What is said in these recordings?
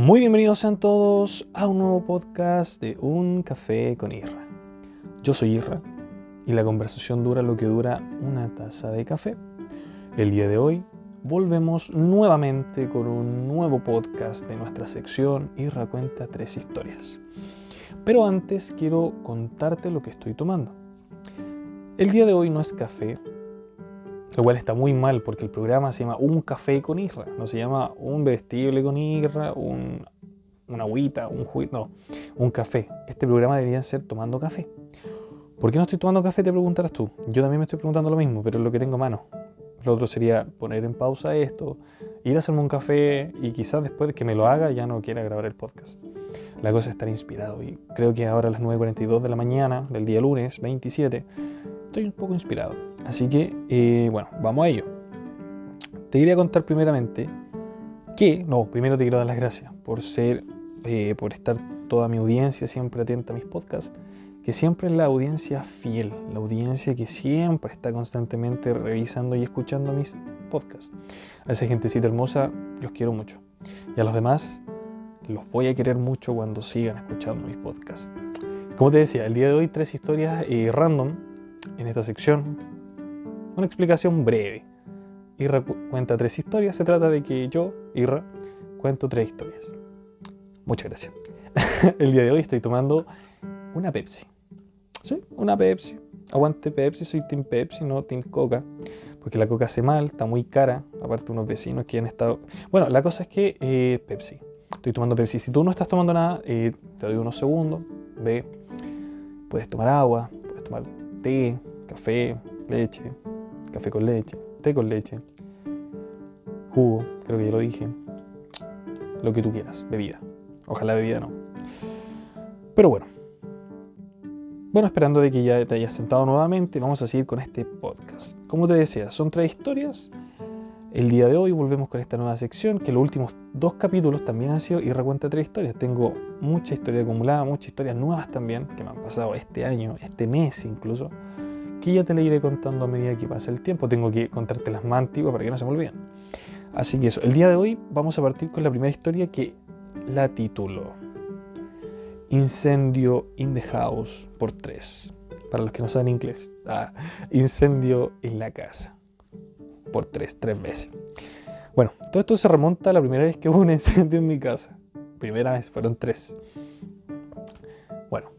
Muy bienvenidos sean todos a un nuevo podcast de Un Café con Irra. Yo soy Irra y la conversación dura lo que dura una taza de café. El día de hoy volvemos nuevamente con un nuevo podcast de nuestra sección Irra cuenta tres historias. Pero antes quiero contarte lo que estoy tomando. El día de hoy no es café, lo cual está muy mal porque el programa se llama Un café con Irra, no se llama Un vestible con Irra, un, una agüita, un juguito, no, un café. Este programa debería ser tomando café. ¿Por qué no estoy tomando café? Te preguntarás tú. Yo también me estoy preguntando lo mismo, pero es lo que tengo a mano. Lo otro sería poner en pausa esto, ir a hacerme un café y quizás después de que me lo haga ya no quiera grabar el podcast. La cosa es estar inspirado y creo que ahora a las 9.42 de la mañana del día lunes 27 estoy un poco inspirado. Así que, eh, bueno, vamos a ello. Te quería contar primeramente que, no, primero te quiero dar las gracias por ser, eh, por estar toda mi audiencia siempre atenta a mis podcasts, que siempre es la audiencia fiel, la audiencia que siempre está constantemente revisando y escuchando mis podcasts. A esa gentecita hermosa los quiero mucho. Y a los demás los voy a querer mucho cuando sigan escuchando mis podcasts. Como te decía, el día de hoy tres historias eh, random en esta sección una explicación breve. Irra cuenta tres historias. Se trata de que yo, Irra, cuento tres historias. Muchas gracias. El día de hoy estoy tomando una Pepsi. ¿Sí? Una Pepsi. Aguante Pepsi, soy Team Pepsi, no Team Coca. Porque la Coca hace mal, está muy cara. Aparte, unos vecinos que han estado. Bueno, la cosa es que eh, Pepsi. Estoy tomando Pepsi. Si tú no estás tomando nada, eh, te doy unos segundos. Ve. Puedes tomar agua, puedes tomar té, café, leche, café con leche, té con leche, jugo, creo que ya lo dije, lo que tú quieras, bebida. Ojalá bebida no. Pero bueno. Bueno, esperando de que ya te hayas sentado nuevamente, vamos a seguir con este podcast. Como te decía, son tres historias. El día de hoy volvemos con esta nueva sección, que los últimos dos capítulos también han sido y recuenta tres historias. Tengo mucha historia acumulada, muchas historias nuevas también, que me han pasado este año, este mes incluso, que ya te le iré contando a medida que pasa el tiempo. Tengo que contarte las más antiguas para que no se me olviden. Así que eso, el día de hoy vamos a partir con la primera historia que la titulo Incendio in the House por tres. Para los que no saben inglés, ah, incendio en la casa por tres, tres veces. Bueno, todo esto se remonta a la primera vez que hubo un incendio en mi casa. Primera vez, fueron tres. Bueno,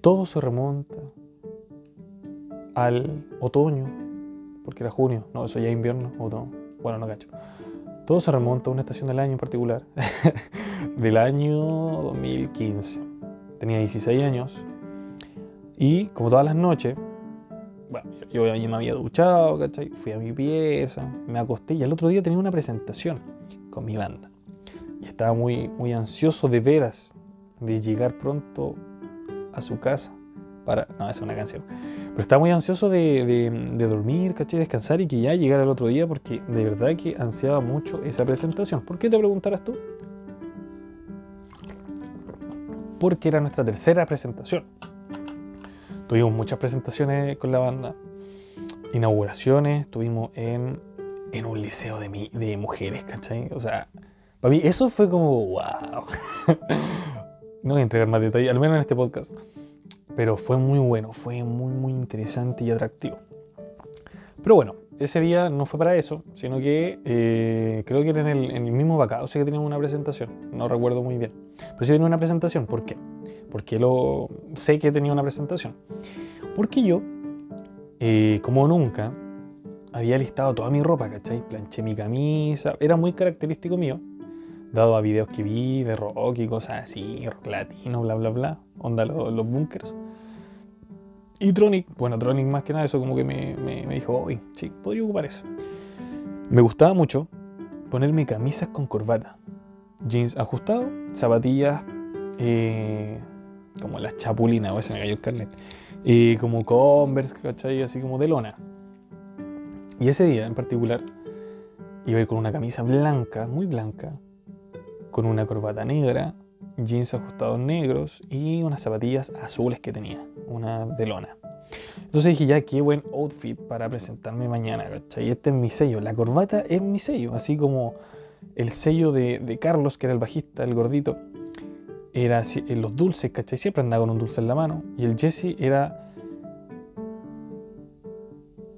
todo se remonta al otoño, porque era junio, no, eso ya invierno, otoño, bueno, no cacho. Todo se remonta a una estación del año en particular, del año 2015. Tenía 16 años y como todas las noches, bueno, yo, yo me había duchado, ¿cachai? Fui a mi pieza, me acosté y el otro día tenía una presentación con mi banda. Y estaba muy, muy ansioso de veras de llegar pronto a su casa para... No, esa es una canción. Pero estaba muy ansioso de, de, dormir, ¿cachai? Descansar y que ya llegara el otro día porque de verdad que ansiaba mucho esa presentación. ¿Por qué te preguntarás tú? Porque era nuestra tercera presentación. Tuvimos muchas presentaciones con la banda, inauguraciones, tuvimos en, en un liceo de, de mujeres, ¿cachai? O sea, para mí eso fue como, wow. no voy a entregar más detalles, al menos en este podcast. Pero fue muy bueno, fue muy, muy interesante y atractivo. Pero bueno, ese día no fue para eso, sino que eh, creo que era en el, mismo vacado, sé que teníamos una presentación, no recuerdo muy bien. Pero sí tenía una presentación, ¿por qué? Porque lo sé que tenía una presentación. Porque yo, eh, como nunca, había listado toda mi ropa, ¿cachai? Planché mi camisa, era muy característico mío, dado a videos que vi de rock y cosas así, rock latino, bla, bla, bla, onda los, bunkers. Y Tronic, bueno, Tronic más que nada, eso como que me, me, me dijo, uy, sí, podría ocupar eso. Me gustaba mucho ponerme camisas con corbata, jeans ajustados, zapatillas eh, como las chapulinas, o ese me cayó el carnet, y como Converse, ¿cachai? Así como de lona. Y ese día en particular iba a ir con una camisa blanca, muy blanca, con una corbata negra, jeans ajustados negros y unas zapatillas azules que tenía, una de lona. Entonces dije, ya, qué buen outfit para presentarme mañana, ¿cachai? Este es mi sello, la corbata es mi sello, así como el sello de, Carlos, que era el bajista, el gordito, era en los dulces, ¿cachai? Siempre andaba con un dulce en la mano. Y el Jesse era...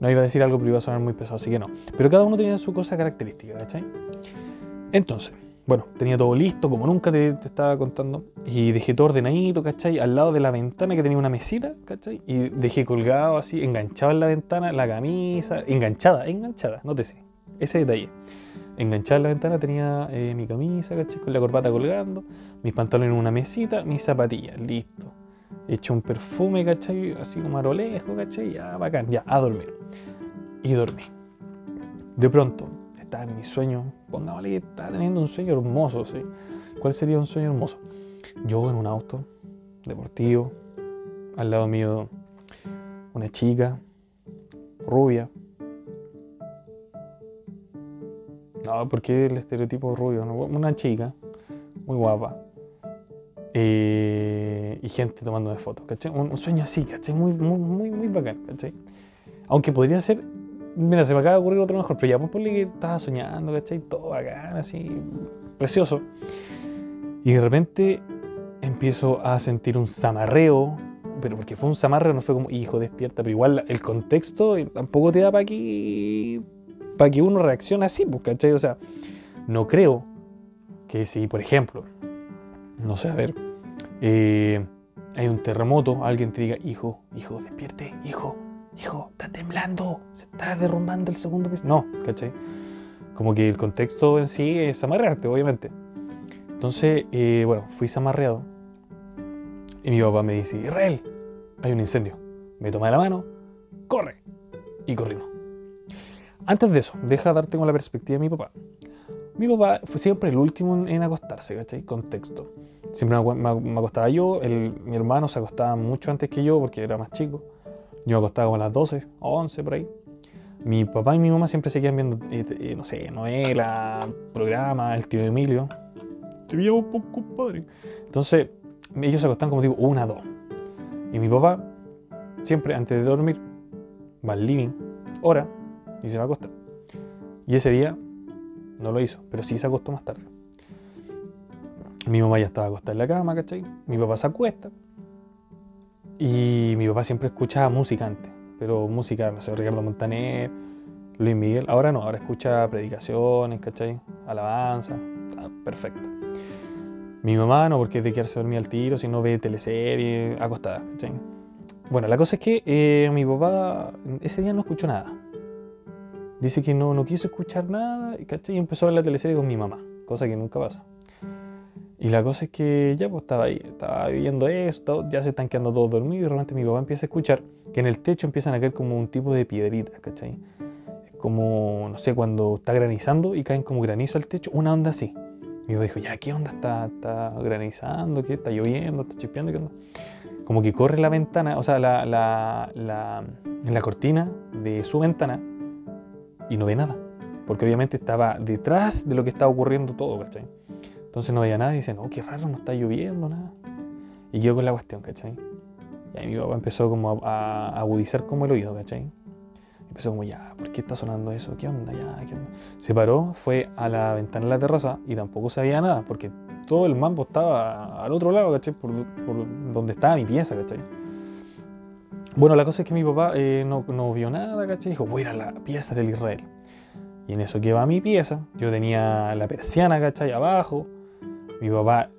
No iba a decir algo, pero iba a sonar muy pesado, así que no. Pero cada uno tenía su cosa característica, ¿cachai? Entonces, bueno, tenía todo listo, como nunca te, estaba contando. Y dejé todo ordenadito, ¿cachai? Al lado de la ventana que tenía una mesita, ¿cachai? Y dejé colgado así, enganchado en la ventana, la camisa, enganchada, enganchada, nótese, ese detalle. Enganchada en la ventana tenía eh, mi camisa, ¿cachai? Con la corbata colgando, mis pantalones en una mesita, mis zapatillas, listo. He hecho un perfume, ¿cachai? Así como a lejos, ¿cachai? Ya, bacán, ya, a dormir. Y dormí. De pronto, estaba en mi sueño, pongámosle que estaba teniendo un sueño hermoso, ¿sí? ¿Cuál sería un sueño hermoso? Yo en un auto deportivo, al lado mío una chica, rubia. No, porque el estereotipo rubio? Una chica, muy guapa. Eh, y gente tomando de fotos, ¿cachai? Un, sueño así, ¿cachai? Muy, muy, muy, muy bacán, ¿cachai? Aunque podría ser Mira, se me acaba de ocurrir otro mejor, pero ya pues ponle que estaba soñando, ¿cachai? Todo bacán, así, precioso. Y de repente empiezo a sentir un zamarreo, pero porque fue un zamarreo, no fue como, hijo, despierta, pero igual el contexto tampoco te da para que, para que uno reaccione así, pues, ¿cachai? O sea, no creo que si, por ejemplo, no sé, a ver, eh, hay un terremoto, alguien te diga, hijo, hijo, despierte, hijo, hijo, está temblando, se está derrumbando el segundo piso. No, ¿cachai? Como que el contexto en sí es amarrearte, obviamente. Entonces, eh, bueno, fui amarreado. Y mi papá me dice, Israel, hay un incendio. Me toma la mano, corre. Y corrimos. Antes de eso, deja darte con la perspectiva de mi papá. Mi papá fue siempre el último en acostarse, ¿cachai? Contexto. Siempre me, acostaba yo, mi hermano se acostaba mucho antes que yo porque era más chico. Yo me acostaba como a las 12 o 11 por ahí. Mi papá y mi mamá siempre seguían viendo, eh, eh, no sé, novela, programa, el tío Emilio. Te veía un poco padre. Entonces, ellos se acostaban como digo, una, dos. Y mi papá, siempre antes de dormir, va al living, ora, y se va a acostar. Y ese día no lo hizo, pero sí se acostó más tarde. Mi mamá ya estaba acostada en la cama, ¿cachai? Mi papá se acuesta, y mi papá siempre escucha música antes, pero música, no sé, Ricardo Montaner, Luis Miguel. Ahora no, ahora escucha predicaciones, ¿cachai? Alabanza, perfecto. Mi mamá no, porque es de quedarse dormida al tiro, sino ve teleserie, acostada, ¿cachai? Bueno, la cosa es que eh, mi papá ese día no escuchó nada. Dice que no, no quiso escuchar nada, ¿cachai? Y empezó a ver la teleserie con mi mamá, cosa que nunca pasa. Y la cosa es que ya pues estaba ahí, estaba viviendo esto, ya se están quedando todos dormidos y de mi papá empieza a escuchar que en el techo empiezan a caer como un tipo de piedritas, ¿cachai? Como, no sé, cuando está granizando y caen como granizo al techo, una onda así. Mi papá dijo, ya, ¿qué onda? ¿Está, está granizando? ¿Qué? ¿Está lloviendo? ¿Está chispeando? ¿Qué onda? Como que corre la ventana, o sea, la, la, la, la cortina de su ventana y no ve nada. Porque obviamente estaba detrás de lo que estaba ocurriendo todo, ¿cachai? Entonces no veía nada y dice, no, qué raro, no está lloviendo nada. Y quedó con la cuestión, ¿cachai? Y ahí mi papá empezó como a, agudizar como el oído, ¿cachai? Empezó como, ya, ¿por qué está sonando eso? ¿Qué onda? Ya, ¿qué onda? Se paró, fue a la ventana de la terraza y tampoco sabía nada, porque todo el mambo estaba al otro lado, ¿cachai? Por, donde estaba mi pieza, ¿cachai? Bueno, la cosa es que mi papá eh, no, no, vio nada, ¿cachai? Dijo, voy a ir a la pieza del Israel. Y en eso que va mi pieza, yo tenía la persiana, ¿cachai? Abajo, mi papá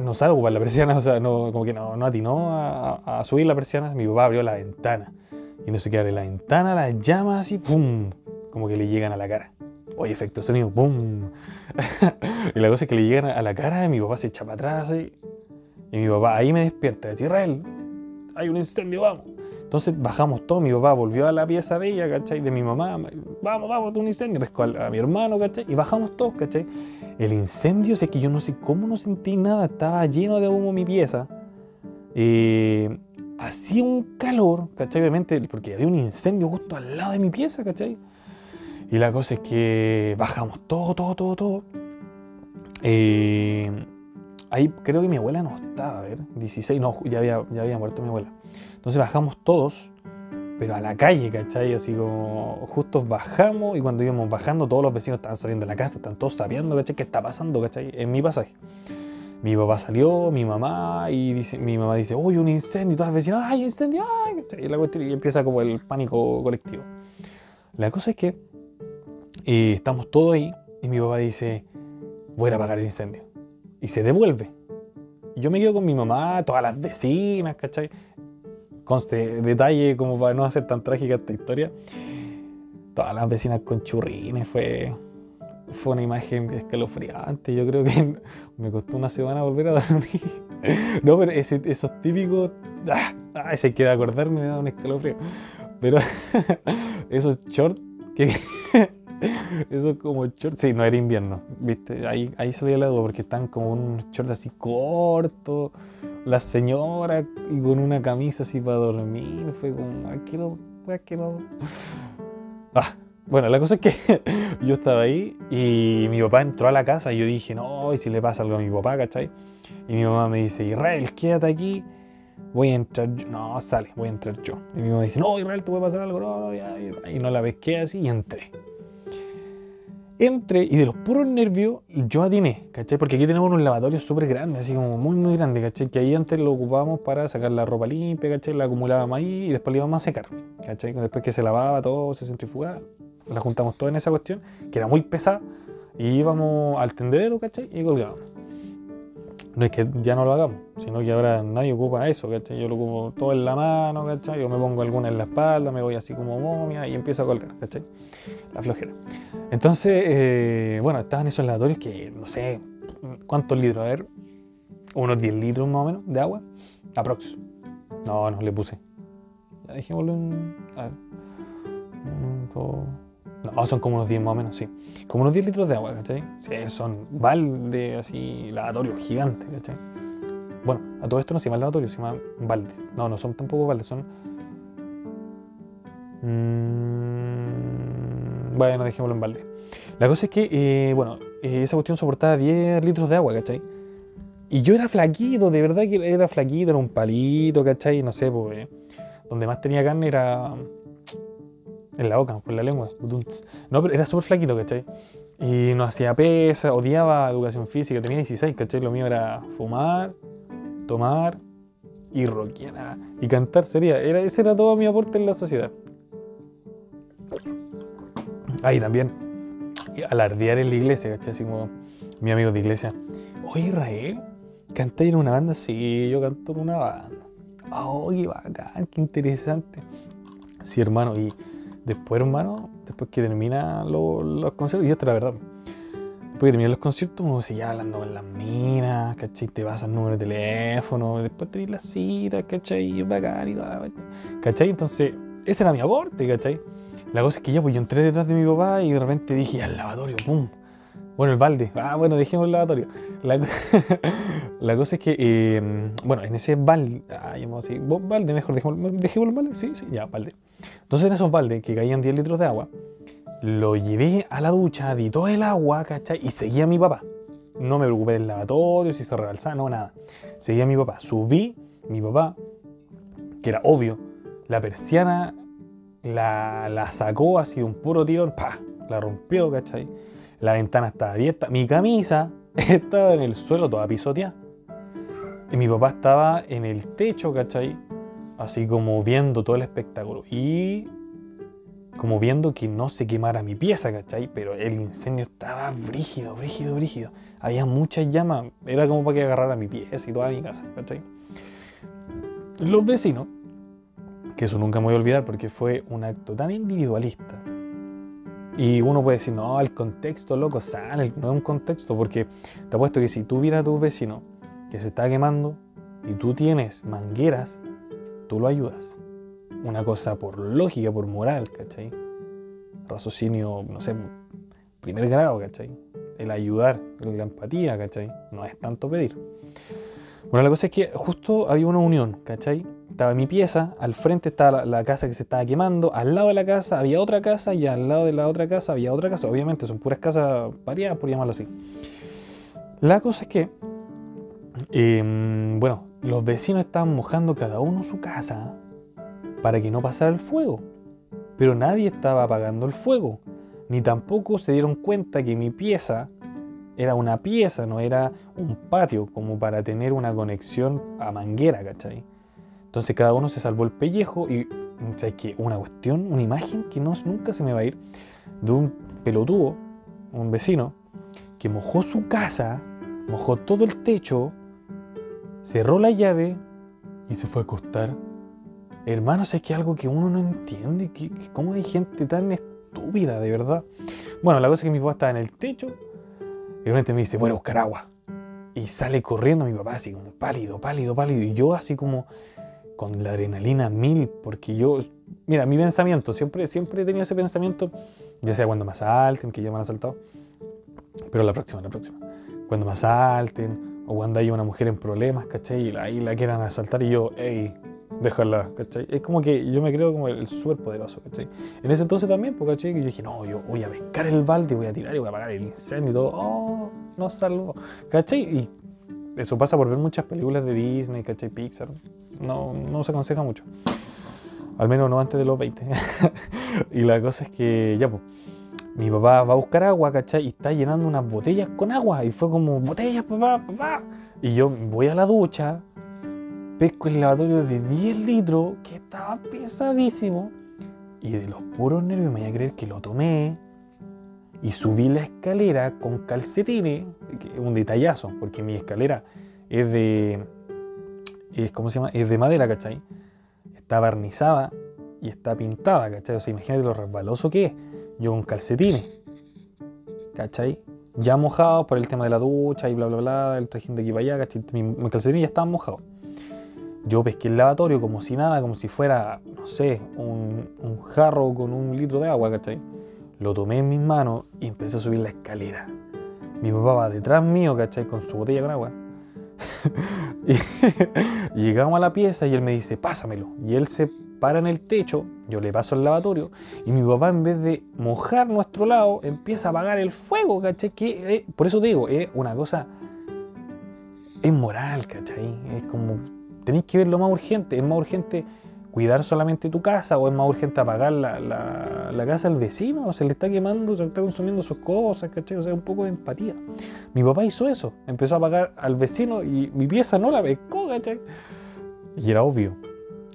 no sabe ocupar la persiana, o sea, no, como que no, no atinó a, subir la persiana, mi papá abrió la ventana. Y no sé qué abre la ventana, las llamas así, ¡pum! Como que le llegan a la cara. Oye, efecto sonido, ¡pum! y la cosa es que le llegan a la cara, y mi papá se echa para atrás así. Y mi papá ahí me despierta, Israel, hay un incendio, vamos. Entonces bajamos todo, mi papá volvió a la pieza de ella, ¿cachai? De mi mamá, vamos, vamos, un incendio, a, a mi hermano, ¿cachai? Y bajamos todos, ¿cachai? El incendio, sé que yo no sé cómo no sentí nada, estaba lleno de humo mi pieza. Eh, hacía un calor, ¿cachai? Obviamente, porque había un incendio justo al lado de mi pieza, ¿cachai? Y la cosa es que bajamos todo, todo, todo, todo. Eh, ahí creo que mi abuela no estaba, a ver, 16, no, ya había, ya había muerto mi abuela. Entonces bajamos todos pero a la calle, ¿cachai? Así como justo bajamos y cuando íbamos bajando todos los vecinos estaban saliendo de la casa, están todos sabiendo, ¿cachai? ¿Qué está pasando, ¿cachai? En mi pasaje. Mi papá salió, mi mamá, y dice, mi mamá dice, uy, un incendio, y todas las vecinas, ay, incendio, ay. Y, la y empieza como el pánico colectivo. La cosa es que eh, estamos todos ahí y mi papá dice, voy a apagar el incendio. Y se devuelve. Yo me quedo con mi mamá, todas las vecinas, ¿cachai? Conste, detalle como para no hacer tan trágica esta historia. Todas las vecinas con churrines, fue, fue una imagen escalofriante. Yo creo que me costó una semana volver a dormir. No, pero esos típicos. Ah, ah, ese que de acordarme me da un escalofrío. Pero esos shorts que. Esos como shorts. Sí, no era invierno, ¿viste? Ahí, ahí salía la duda porque están como unos shorts así cortos. La señora y con una camisa así para dormir. Fue como asqueroso, fue asqueroso. Ah, bueno, la cosa es que yo estaba ahí y mi papá entró a la casa y yo dije, no, y si le pasa algo a mi papá, ¿cachai? Y mi mamá me dice, Israel, quédate aquí, voy a entrar yo. No, sale, voy a entrar yo. Y mi mamá dice, no, Israel, te puede pasar algo, no, ya. Y no la pesqué así y entré. Entré y de los puros nervios yo atiné, ¿cachai? Porque aquí tenemos unos lavatorios súper grandes, así como muy, muy grandes, ¿cachai? Que ahí antes lo ocupábamos para sacar la ropa limpia, ¿cachai? La acumulábamos ahí y después la íbamos a secar, ¿cachai? Después que se lavaba todo, se centrifugaba, la juntamos toda en esa cuestión, que era muy pesada, y íbamos al tendedero, ¿cachai? Y colgábamos. No es que ya no lo hagamos, sino que ahora nadie ocupa eso, ¿cachai? Yo lo ocupo todo en la mano, ¿cachai? Yo me pongo alguna en la espalda, me voy así como momia y empiezo a colgar, ¿cachai? La flojera. Entonces, eh, bueno, estaban esos lavatorios que no sé cuántos litros, a ver, unos 10 litros más o menos de agua, aprox. No, no le puse. Ya dejémoslo en. A ver. Un, dos. No, son como unos 10 más o menos, sí. Como unos 10 litros de agua, ¿cachai? Sí, son balde así, lavatorios gigantes, ¿cachai? Bueno, a todo esto no se llama lavatorio, se llama baldes. No, no son tampoco baldes, son. Mm, bueno, dejémoslo en balde. La cosa es que, eh, bueno, eh, esa cuestión soportaba 10 litros de agua, ¿cachai? Y yo era flaquito, de verdad que era flaquito, era un palito, ¿cachai? No sé, pues, eh, donde más tenía carne era en la boca, por la lengua. No, pero era súper flaquito, ¿cachai? Y no hacía pesa, odiaba educación física, tenía 16, ¿cachai? Lo mío era fumar, tomar y rockear y cantar sería. Era, ese era todo mi aporte en la sociedad. Ahí también, alardear en la iglesia, ¿cachai? Así como mi amigo de iglesia. Oye, Israel, ¿cantáis en una banda? Sí, yo canto en una banda. Oh, qué bacán, qué interesante. Sí, hermano, y después, hermano, después que termina lo- los conciertos, y esto es la verdad, después que terminan los conciertos, uno sigue hablando con las minas, ¿cachai? Te vas al número de teléfono, después tenés las citas, ¿cachai? Y bacán y cuestión, ¿cachai? Entonces, ese era mi aporte, ¿cachai? La cosa es que ya, pues yo entré detrás de mi papá y de repente dije, al lavatorio, ¡pum! Bueno, el balde. Ah, bueno, dejemos el lavatorio. La, la cosa es que, eh, bueno, en ese balde, ah, llamamos así, ¿vos balde, mejor, dejémoslo el balde, sí, sí, ya, balde. Entonces en esos baldes que caían 10 litros de agua, lo llevé a la ducha, di todo el agua, ¿cachai? Y seguía a mi papá. No me preocupé del lavatorio, si se rebalsaba, no, nada. Seguía a mi papá. Subí, mi papá, que era obvio, la persiana la, la sacó así de un puro tirón, pa, la rompió, ¿cachai? La ventana estaba abierta, mi camisa estaba en el suelo toda pisoteada. Y mi papá estaba en el techo, ¿cachai? Así como viendo todo el espectáculo. Y como viendo que no se quemara mi pieza, ¿cachai? Pero el incendio estaba brígido, brígido, brígido. Había muchas llamas. Era como para que agarrara mi pieza y toda mi casa, ¿cachai? Los vecinos, que eso nunca me voy a olvidar porque fue un acto tan individualista. Y uno puede decir, no, el contexto, loco, sale, no es un contexto, porque te apuesto que si tú vieras a tu vecino que se está quemando y tú tienes mangueras, tú lo ayudas. Una cosa por lógica, por moral, ¿cachai? Raciocinio, no sé, primer grado, ¿cachai? El ayudar, la empatía, ¿cachai? No es tanto pedir. Bueno, la cosa es que justo había una unión, ¿cachai? Estaba mi pieza, al frente estaba la, casa que se estaba quemando, al lado de la casa había otra casa y al lado de la otra casa había otra casa. Obviamente son puras casas variadas, por llamarlo así. La cosa es que, eh, bueno, los vecinos estaban mojando cada uno su casa, para que no pasara el fuego. Pero nadie estaba apagando el fuego, ni tampoco se dieron cuenta que mi pieza era una pieza, no era un patio, como para tener una conexión a manguera, ¿cachai? Entonces cada uno se salvó el pellejo y, ¿sabes qué? Una cuestión, una imagen que no, nunca se me va a ir, de un pelotudo, un vecino, que mojó su casa, mojó todo el techo, cerró la llave y se fue a acostar. Hermano, es que algo que uno no entiende, que, cómo hay gente tan estúpida, de verdad. Bueno, la cosa es que mi papá estaba en el techo y repente me dice, a buscar agua. Y sale corriendo mi papá así como pálido, pálido, pálido. Y yo así como con la adrenalina mil, porque yo, mira, mi pensamiento, siempre, siempre he tenido ese pensamiento, ya sea cuando me asalten, que ya me han asaltado, pero la próxima, la próxima. Cuando me asalten, o cuando hay una mujer en problemas, ¿cachai? Y ahí la quieran asaltar y yo, hey, déjala, ¿cachai? Es como que yo me creo como el, súper poderoso, ¿cachai? En ese entonces también, porque, ¿cachai? yo dije, no, yo voy a pescar el balde, voy a tirar y voy a apagar el incendio y todo. Oh, no salvo, ¿cachai? Y eso pasa por ver muchas películas de Disney, ¿cachai? Pixar. No, no se aconseja mucho. Al menos no antes de los 20. y la cosa es que, ya, pues mi papá va a buscar agua, ¿cachai? Y está llenando unas botellas con agua. Y fue como, botellas, papá, papá. Y yo voy a la ducha, pesco el lavatorio de 10 litros, que estaba pesadísimo. Y de los puros nervios me voy a creer que lo tomé y subí la escalera con calcetines, un detallazo, porque mi escalera es de, es, ¿cómo se llama? Es de madera, ¿cachai? Está barnizada y está pintada, ¿cachai? O sea, imagínate lo resbaloso que es yo con calcetines, ¿cachai? Ya mojados por el tema de la ducha y bla, bla, bla, el trajín de aquí para allá, ¿cachai? Mis calcetines ya estaban mojados. Yo pesqué el lavatorio como si nada, como si fuera, no sé, un, un jarro con un litro de agua, ¿cachai? Lo tomé en mis manos y empecé a subir la escalera. Mi papá va detrás mío, ¿cachai? Con su botella con agua. llegamos a la pieza y él me dice, pásamelo. Y él se para en el techo, yo le paso el lavatorio y mi papá en vez de mojar nuestro lado empieza a apagar el fuego, ¿cachai? Que, eh, por eso digo, es una cosa, es moral, ¿cachai? Es como, tenéis que ver lo más urgente, es más urgente cuidar solamente tu casa o es más urgente apagar la, la, casa del vecino, o se le está quemando, se le está consumiendo sus cosas, ¿cachai? O sea, un poco de empatía. Mi papá hizo eso, empezó a apagar al vecino y mi pieza no la pescó, ¿cachai? Y era obvio.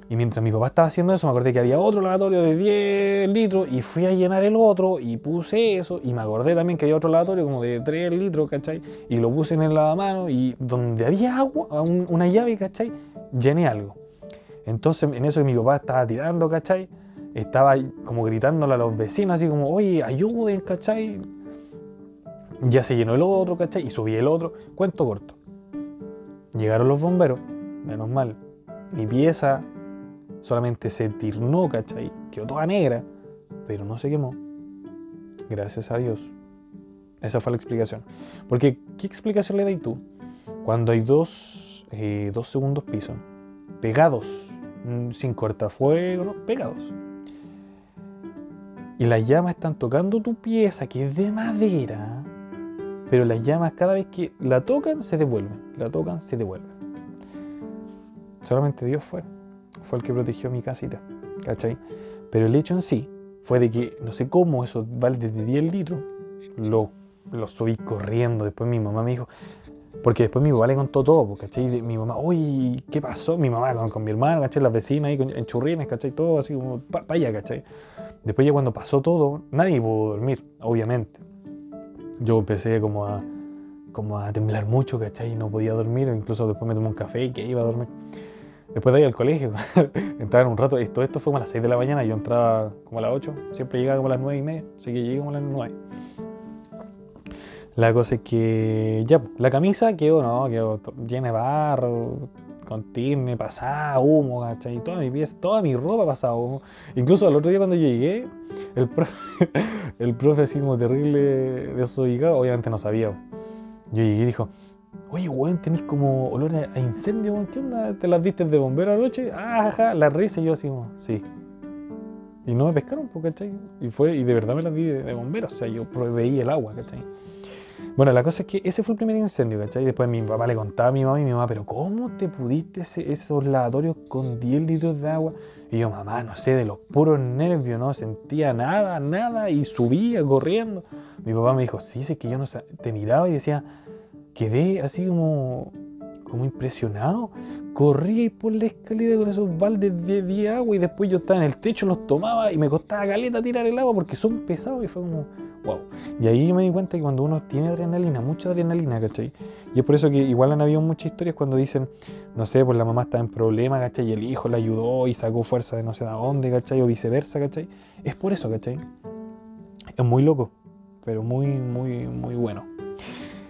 Y mientras mi papá estaba haciendo eso, me acordé que había otro lavatorio de 10 litros y fui a llenar el otro y puse eso. Y me acordé también que había otro lavatorio como de 3 litros, ¿cachai? Y lo puse en el lavamano y donde había agua, una llave, ¿cachai? Llené algo. Entonces, en eso que mi papá estaba tirando, ¿cachai? Estaba como gritándole a los vecinos, así como, oye, ayuden, ¿cachai? Ya se llenó el otro, ¿cachai? Y subí el otro. Cuento corto. Llegaron los bomberos, menos mal. Mi pieza solamente se tirnó, ¿cachai? Quedó toda negra, pero no se quemó. Gracias a Dios. Esa fue la explicación. Porque, ¿qué explicación le das tú? Cuando hay dos, eh, dos segundos piso pegados Mm, sin cortafuego, pegados. Y las llamas están tocando tu pieza, que es de madera, pero las llamas cada vez que la tocan se devuelven, la tocan, se devuelven. Solamente Dios fue, fue el que protegió mi casita, ¿cachai? Pero el hecho en sí fue de que, no sé cómo, esos baldes de 10 litros, lo, lo subí corriendo. Después mi mamá me dijo, porque después mi papá le contó todo, ¿cachai? Mi mamá, uy, ¿qué pasó? Mi mamá con, mi hermano, ¿cachai? Las vecinas ahí en churrines, ¿cachai? Todo así como, para allá, ¿cachai? Después ya cuando pasó todo, nadie pudo dormir, obviamente. Yo empecé como a, como a temblar mucho, ¿cachai? No podía dormir, incluso después me tomé un café y que iba a dormir. Después de ahí al colegio, entraba en un rato, esto, esto fue como a las 6 de la mañana, yo entraba como a las 8, siempre llegaba como a las 9 y media, así que llegué como a las 9. La cosa es que ya, la camisa quedó, no, quedó llena de barro, con tirne, pasada, humo, ¿cachai? Toda mi pieza, toda mi ropa pasaba humo. Incluso el otro día cuando yo llegué, el profe, el profe así como terrible desubicado, obviamente no sabía. Yo llegué y dijo, oye, weón, tenés como olor a incendio, weón, ¿qué onda? ¿Te las diste de bombero anoche? Ah, ajá, la risa y yo así como, sí. Y no me pescaron, ¿cachai? Y fue, y de verdad me las di de, de bombero, o sea, yo proveí el agua, ¿cachai? Bueno, la cosa es que ese fue el primer incendio, ¿cachai? Y después mi papá le contaba a mi mamá y mi mamá, pero ¿cómo te pudiste esos lavatorios con 10 litros de agua? Y yo, mamá, no sé, de los puros nervios, no sentía nada, nada, y subía corriendo. Mi papá me dijo, sí, sé que yo no te miraba y decía, quedé así como, como impresionado. Corría por la escalera con esos baldes de, de agua y después yo estaba en el techo, los tomaba y me costaba caleta tirar el agua porque son pesados y fue como, wow. Y ahí me di cuenta que cuando uno tiene adrenalina, mucha adrenalina, ¿cachai? Y es por eso que igual han habido muchas historias cuando dicen, no sé, pues la mamá estaba en problemas, ¿cachai? Y el hijo la ayudó y sacó fuerza de no sé de dónde, ¿cachai? O viceversa, ¿cachai? Es por eso, ¿cachai? Es muy loco, pero muy, muy, muy bueno.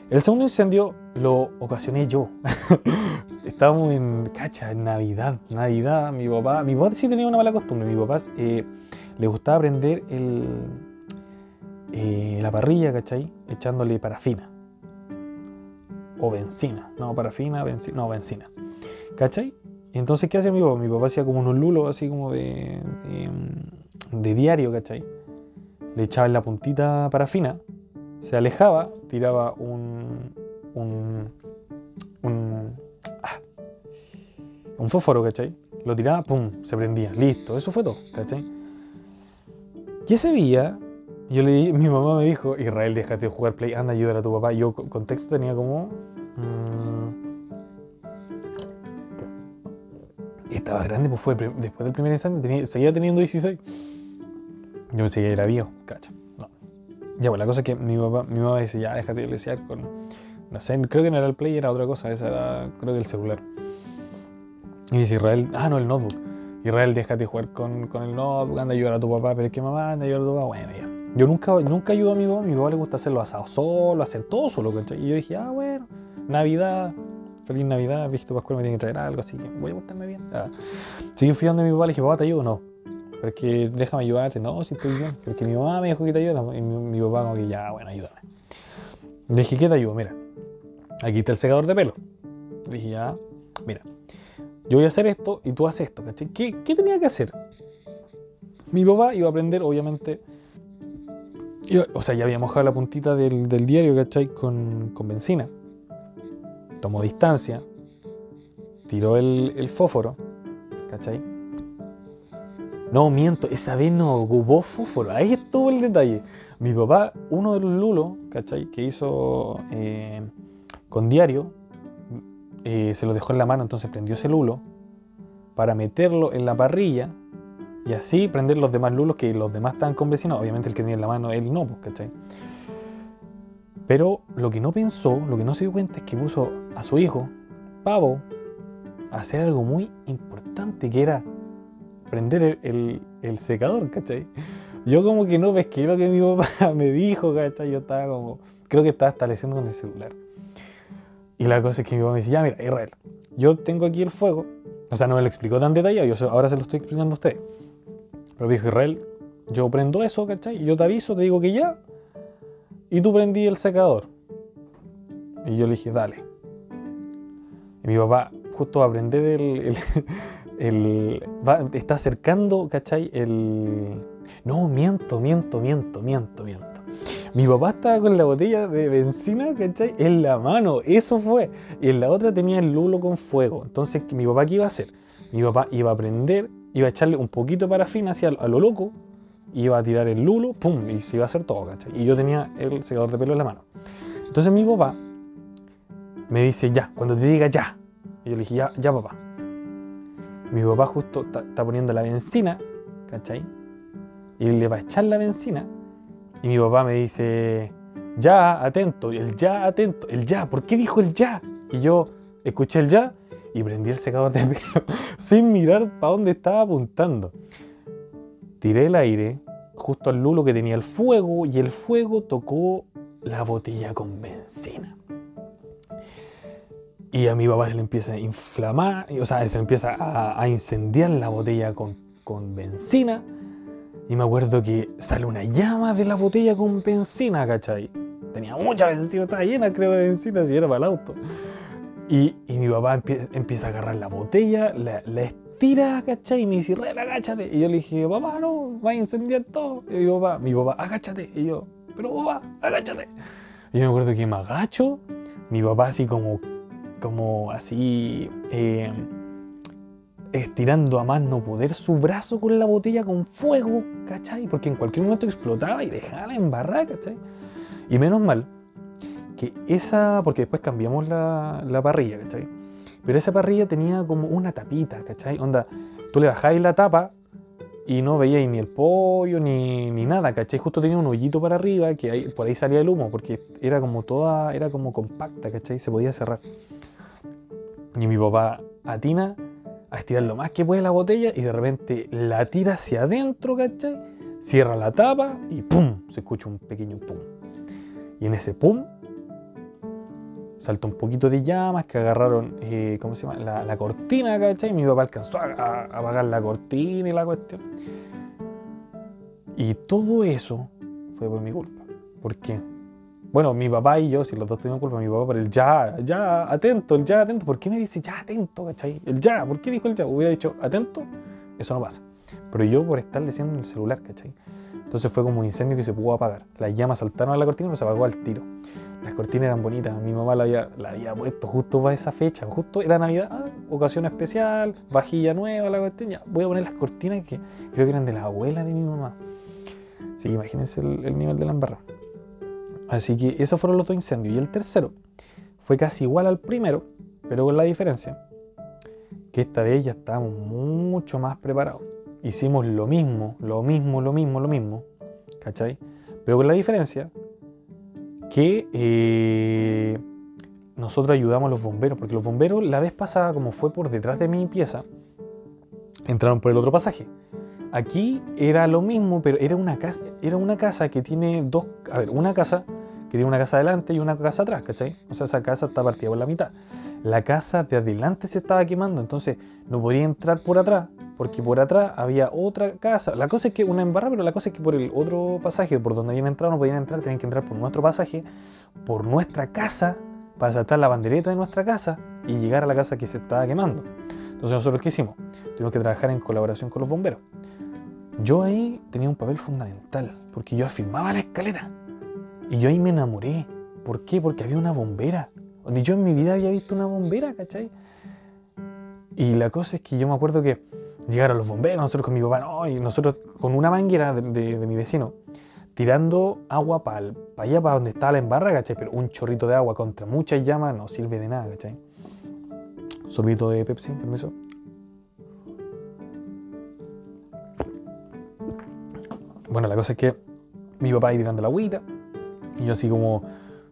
El segundo incendio lo ocasioné yo. Estábamos en, cacha, Navidad. Navidad, mi papá, mi papá sí tenía una mala costumbre. Mi papá eh, le gustaba prender el, eh, la parrilla, ¿cachai? Echándole parafina. O benzina. No, parafina, benzina. No, benzina. ¿Cachai? Entonces, ¿qué hacía mi papá? Mi papá hacía como unos lulos así como de, de, de diario, ¿cachai? Le echaba en la puntita parafina, se alejaba, tiraba un. un. un. ah, un fósforo, ¿cachai? Lo tiraba, pum, se prendía, listo, eso fue todo, ¿cachai? Y ese día, yo le mi mamá me dijo, Israel, déjate de jugar Play, anda a ayudar a tu papá. Yo, con contexto, tenía como. mm, estaba grande, pues fue después del primer tenía- seguía teniendo 16. Yo pensé que era viejo, cacha. No. Ya, pues la cosa es que mi papá, mi mamá dice, ya, déjate de lesear con. No sé, creo que no era el play, era otra cosa, esa era, creo que el celular. Y dice Israel, ah, no, el notebook. Israel, déjate jugar con, con el notebook, anda a ayudar a tu papá, pero es que mamá, anda a ayudar a tu papá, bueno, ya. Yo nunca, nunca ayudo a mi papá, mi papá le gusta hacer los asados solo, hacer todo solo, ¿cachai? Y yo dije, ah, bueno, Navidad, feliz Navidad, viejito Pascual me tiene que traer algo, así que voy a portarme bien. Ah. Seguí fui donde mi papá, le dije, papá, ¿te ayudo? No. Porque déjame ayudarte, no, si estoy bien. Porque mi mamá me dijo que te ayudara, y mi, papá como que ya, bueno, ayúdame. Le dije, ¿qué te ayudo? Mira, aquí está el secador de pelo. Le dije, ya, mira, yo voy a hacer esto y tú haces esto, ¿cachai? ¿Qué, tenía que hacer? Mi papá iba a aprender, obviamente, iba- o sea, ya había mojado la puntita del, diario, ¿cachai? Con, con benzina. Tomó distancia, tiró el, el fósforo, ¿cachai? No, miento, esa vez no ocupó fósforo, ahí estuvo el detalle. Mi papá, uno de los lulos, ¿cachai? Que hizo eh, con diario, eh, se lo dejó en la mano, entonces prendió ese lulo para meterlo en la parrilla y así prender los demás lulos que los demás estaban convencionados. Obviamente el que tenía en la mano, él no, pues, ¿cachai? Pero lo que no pensó, lo que no se dio cuenta es que puso a su hijo, Pavo, a hacer algo muy importante que era prender el, el- secador, ¿cachai? Yo como que no pesqué lo que mi papá me dijo, ¿cachai? Yo estaba como, creo que estaba estableciendo con el celular. Y la cosa es que mi papá me dice, ya mira, Israel, yo tengo aquí el fuego. O sea, no me lo explicó tan detallado, yo ahora se lo estoy explicando a usted. Pero me dijo, Israel, yo prendo eso, ¿cachai? Yo te aviso, te digo que ya. Y tú prendí el secador. Y yo le dije, dale. Y mi papá justo va a prender el- el- va- está acercando, ¿cachai? El... No, miento, miento, miento, miento, miento. Mi papá estaba con la botella de benzina, ¿cachai? En la mano, eso fue. Y en la otra tenía el lulo con fuego. Entonces, ¿mi papá qué iba a hacer? Mi papá iba a prender, iba a echarle un poquito de parafina hacia a lo loco, iba a tirar el lulo, pum, y se iba a hacer todo, ¿cachai? Y yo tenía el secador de pelo en la mano. Entonces mi papá me dice, ya, cuando te diga ya. Yo le dije, ya, ya papá. Mi papá justo está poniendo la benzina, ¿cachai? Y le va a echar la benzina. Y mi papá me dice, ya, atento, el ya, atento, el ya, ¿por qué dijo el ya? Y yo escuché el ya y prendí el secador de pelo sin mirar para dónde estaba apuntando. Tiré el aire justo al lulo que tenía el fuego y el fuego tocó la botella con benzina. Y a mi papá se le empieza a inflamar, o sea, se le empieza a, a incendiar la botella con, con benzina. Y me acuerdo que sale una llama de la botella con benzina, ¿cachai? Tenía mucha benzina, estaba llena, creo, de benzina, si era para el auto. Y, y mi papá empie- empieza a agarrar la botella, la, la estira, ¿cachai? Y me dice, Ren, agáchate. Y yo le dije, papá, no, va a incendiar todo. Y mi papá, mi papá, agáchate. Y yo, pero papá, agáchate. Y yo me acuerdo que me agacho, mi papá así como, como así, eh, estirando a más no poder su brazo con la botella con fuego, ¿cachai? Porque en cualquier momento explotaba y dejaba embarrada, ¿cachai? Y menos mal que esa, porque después cambiamos la, la parrilla, ¿cachai? Pero esa parrilla tenía como una tapita, ¿cachai? Onda, tú le bajáis la tapa y no veíais ni el pollo ni, ni, nada, ¿cachai? Justo tenía un hoyito para arriba que por ahí salía el humo, porque era como toda, era como compacta, ¿cachai? Se podía cerrar. Y mi papá atina a estirar lo más que puede la botella y de repente la tira hacia adentro, ¿cachai? Cierra la tapa y ¡pum! Se escucha un pequeño pum. Y en ese pum saltó un poquito de llamas que agarraron, eh, ¿cómo se llama? La, la, cortina, ¿cachai? Mi papá alcanzó a, a, apagar la cortina y la cuestión. Y todo eso fue por mi culpa. ¿Por qué? Bueno, mi papá y yo, si los dos tuvimos culpa, mi papá por el ya, ya, atento, el ya, atento. ¿Por qué me dice ya, atento, cachai? El ya, ¿por qué dijo el ya? Hubiera dicho atento, eso no pasa. Pero yo por estar diciendo en el celular, cachai. Entonces fue como un incendio que se pudo apagar. Las llamas saltaron a la cortina, pero se apagó al tiro. Las cortinas eran bonitas, mi mamá la había, la había puesto justo para esa fecha, justo era Navidad, ah, ocasión especial, vajilla nueva, la cuestión, ya, voy a poner las cortinas que creo que eran de la abuela de mi mamá. Así que imagínense el, el nivel de la embarrada. Así que esos fueron los dos incendios. Y el tercero fue casi igual al primero, pero con la diferencia que esta vez ya estábamos mucho más preparados. Hicimos lo mismo, lo mismo, lo mismo, lo mismo, ¿cachai? Pero con la diferencia que eh, nosotros ayudamos a los bomberos, porque los bomberos la vez pasada, como fue por detrás de mi pieza, entraron por el otro pasaje. Aquí era lo mismo, pero era una casa, era una casa que tiene dos, a ver, una casa que tiene una casa adelante y una casa atrás, ¿cachai? O sea, esa casa está partida por la mitad. La casa de adelante se estaba quemando, entonces no podía entrar por atrás, porque por atrás había otra casa. La cosa es que una embarrada, pero la cosa es que por el otro pasaje, por donde habían entrado, no podían entrar, tenían que entrar por nuestro pasaje, por nuestra casa, para saltar la bandereta de nuestra casa y llegar a la casa que se estaba quemando. Entonces nosotros qué hicimos? Tuvimos que trabajar en colaboración con los bomberos. Yo ahí tenía un papel fundamental, porque yo afirmaba la escalera. Y yo ahí me enamoré. ¿Por qué? Porque había una bombera. Ni yo en mi vida había visto una bombera, ¿cachai? Y la cosa es que yo me acuerdo que llegaron los bomberos, nosotros con mi papá, no, y nosotros con una manguera de, mi vecino, tirando agua para pa allá, para donde estaba la embarra, ¿cachai? Pero un chorrito de agua contra muchas llamas no sirve de nada, ¿cachai? Sorbito de Pepsi, permiso. Bueno, la cosa es que mi papá ahí tirando la agüita, y yo así como,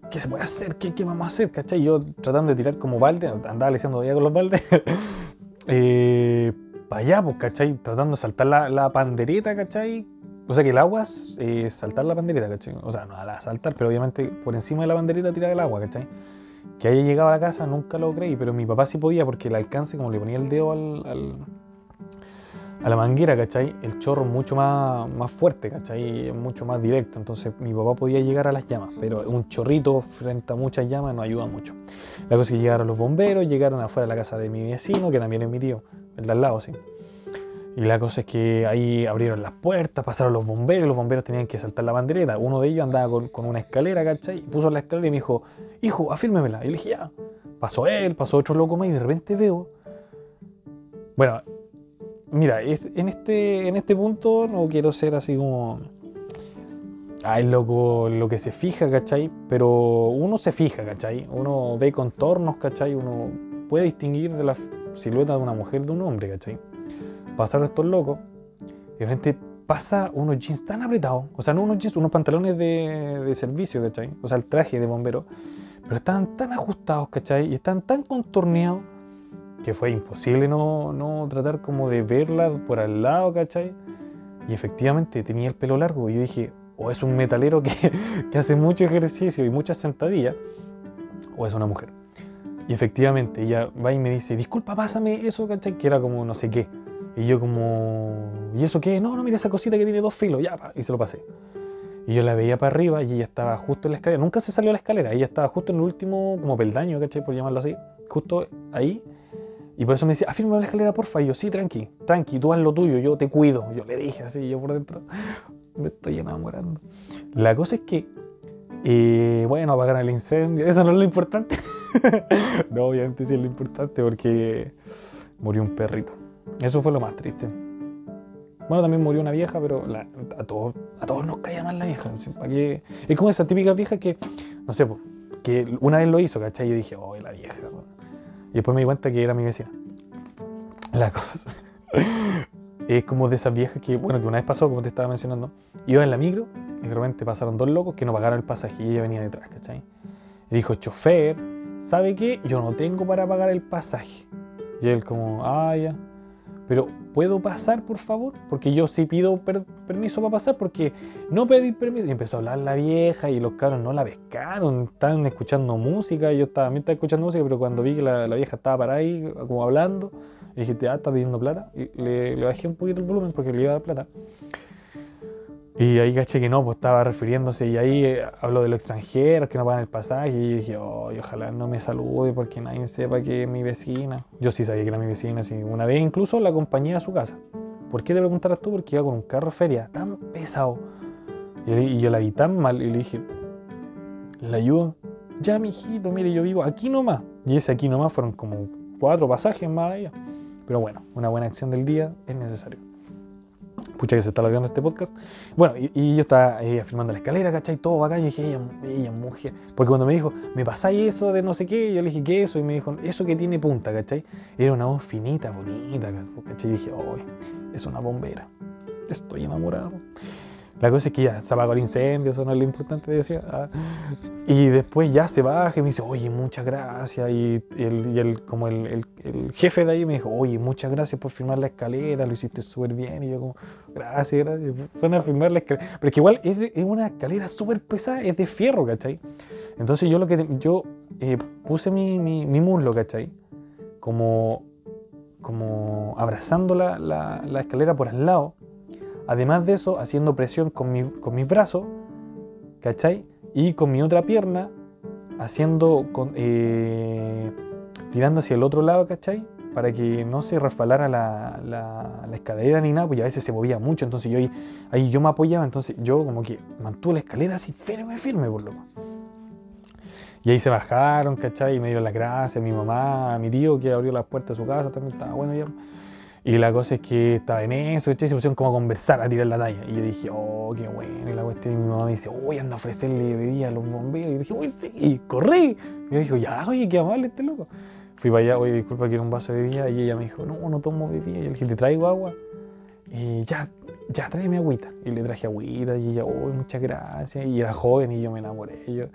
¿qué se puede hacer? ¿Qué, qué vamos a hacer? ¿Cachai? Yo tratando de tirar como balde, andaba leseando todavía con los baldes, eh, para allá, pues, ¿cachai? Tratando de saltar la, la pandereta, ¿cachai? O sea que el agua es saltar la banderita, ¿cachai? O sea, no a la saltar, pero obviamente por encima de la banderita tirar el agua, ¿cachai? Que haya llegado a la casa nunca lo creí, pero mi papá sí podía porque el alcance, como le ponía el dedo al, a la manguera, ¿cachai? El chorro mucho más, más fuerte, ¿cachai? Mucho más directo, entonces mi papá podía llegar a las llamas, pero un chorrito frente a muchas llamas no ayuda mucho. La cosa es que llegaron los bomberos, llegaron afuera de la casa de mi vecino, que también es mi tío, el de al lado, sí. Y la cosa es que ahí abrieron las puertas, pasaron los bomberos, los bomberos tenían que saltar la bandereta. Uno de ellos andaba con, con una escalera, ¿cachai? Y puso la escalera y me dijo, hijo, afírmemela. Y le dije, ya. Pasó él, pasó otro loco más y de repente veo. Bueno, mira, en este, en este punto no quiero ser así como. Ay, loco, lo que se fija, ¿cachai? Pero uno se fija, ¿cachai? Uno ve contornos, ¿cachai? Uno puede distinguir de la silueta de una mujer de un hombre, ¿cachai? pasaron estos locos y de repente pasa unos jeans tan apretados, o sea, no unos jeans, unos pantalones de, de servicio, ¿cachai? O sea, el traje de bombero, pero estaban tan ajustados, ¿cachai? Y están tan contorneados que fue imposible no, no tratar como de verla por al lado, ¿cachai? Y efectivamente tenía el pelo largo y yo dije, o es un metalero que, que hace mucho ejercicio y muchas sentadillas, o es una mujer. Y efectivamente ella va y me dice, disculpa, pásame eso, ¿cachai? Que era como no sé qué. Y yo como, ¿y eso qué? No, no, mira esa cosita que tiene dos filos, ya, y se lo pasé. Y yo la veía para arriba y ella estaba justo en la escalera. Nunca se salió a la escalera, ella estaba justo en el último, como peldaño, ¿cachai? Por llamarlo así, justo ahí. Y por eso me decía, afirma la escalera, porfa. Y yo, sí, tranqui, tranqui, tú haz lo tuyo, yo te cuido. Yo le dije así, yo por dentro, me estoy enamorando. La cosa es que Y bueno, apagar el incendio, eso no es lo importante. no, obviamente sí es lo importante porque murió un perrito. Eso fue lo más triste. Bueno, también murió una vieja, pero a, todos, a todos nos caía mal la vieja. Es como esa típica vieja que, no sé, que una vez lo hizo, ¿cachai? Yo dije, oh, la vieja. Y después me di cuenta que era mi vecina. La cosa. es como de esas viejas que, bueno, que una vez pasó, como te estaba mencionando, iba en la micro y de repente pasaron dos locos que no pagaron el pasaje y ella venía detrás, ¿cachai? Y dijo, chofer, ¿sabe qué? Yo no tengo para pagar el pasaje. Y él como, ah, ya. Pero, ¿puedo pasar, por favor? Porque yo sí pido permiso para pasar, porque no pedí permiso. Y empezó a hablar la vieja y los cabros no la pescaron, estaban escuchando música. Yo estaba, también estaba escuchando música, pero cuando vi que la, la vieja estaba para ahí, como hablando, dije, ah, está pidiendo plata. Y le, bajé un poquito el volumen porque le iba a dar plata. Y ahí caché que no, pues estaba refiriéndose. Y ahí eh, habló de los extranjeros que no pagan el pasaje. Y dije, oh, ojalá no me salude porque nadie sepa que es mi vecina. Yo sí sabía que era mi vecina. Sí. Una vez incluso la acompañé a su casa. ¿Por qué te preguntarás tú? Porque iba con un carro feria tan pesado. Y, y yo la vi tan mal. Y le dije, ¿la ayudo? Ya, mijito, mire, yo vivo aquí nomás. Y ese aquí nomás fueron como cuatro pasajes más allá. Pero bueno, una buena acción del día es necesario. Pucha que se está alargando este podcast. Bueno, y, yo estaba eh, afirmando la escalera, ¿cachai? Todo bacán. Y dije, ella, ella, mujer. Porque cuando me dijo, ¿me pasáis eso de no sé qué? Yo le dije, ¿qué es eso? Y me dijo, eso que tiene punta, ¿cachai? Era una voz finita, bonita, ¿cachai? Y dije, oh, es una bombera. Estoy enamorado. La cosa es que ya se apagó el incendio, eso no es lo importante, decía. Ah. Y después ya se baja y me dice, oye, muchas gracias. Y, el, como el, jefe de ahí me dijo, oye, muchas gracias por firmar la escalera, lo hiciste súper bien. Y yo como, gracias, gracias. Fueron a firmar la escalera. Pero que igual es, es una escalera súper pesada, es de fierro, ¿cachai? Entonces yo lo que yo eh, puse mi, mi, mi, muslo, ¿cachai? Como, como abrazando la, la, la escalera por al lado Además de eso, haciendo presión con, mis brazos, ¿cachai? Y con mi otra pierna, haciendo, eh, tirando hacia el otro lado, ¿cachai? Para que no se resbalara la, la, escalera ni nada, pues a veces se movía mucho, entonces yo ahí, yo me apoyaba, entonces yo como que mantuve la escalera así firme, firme, por loco. Y ahí se bajaron, ¿cachai? Y me dieron las gracias, mi mamá, a mi tío que abrió las puertas de su casa, también estaba bueno ya. Y la cosa es que estaba en eso, y se pusieron como a conversar, a tirar la talla. Y yo dije, oh, qué bueno. Y la cuestión, mi mamá me dice, uy, anda a ofrecerle bebida a los bomberos. Y yo dije, uy, sí, y corrí. Y yo dije, ya, oye, qué amable este loco. Fui para allá, oye, disculpa, quiero un vaso de bebida. Y ella me dijo, no, no tomo bebida. Y yo le dije, te traigo agua. Y ya, ya, tráeme agüita. Y le traje agüita. Y ella, uy, muchas gracias. Y era joven y yo me enamoré. Yo,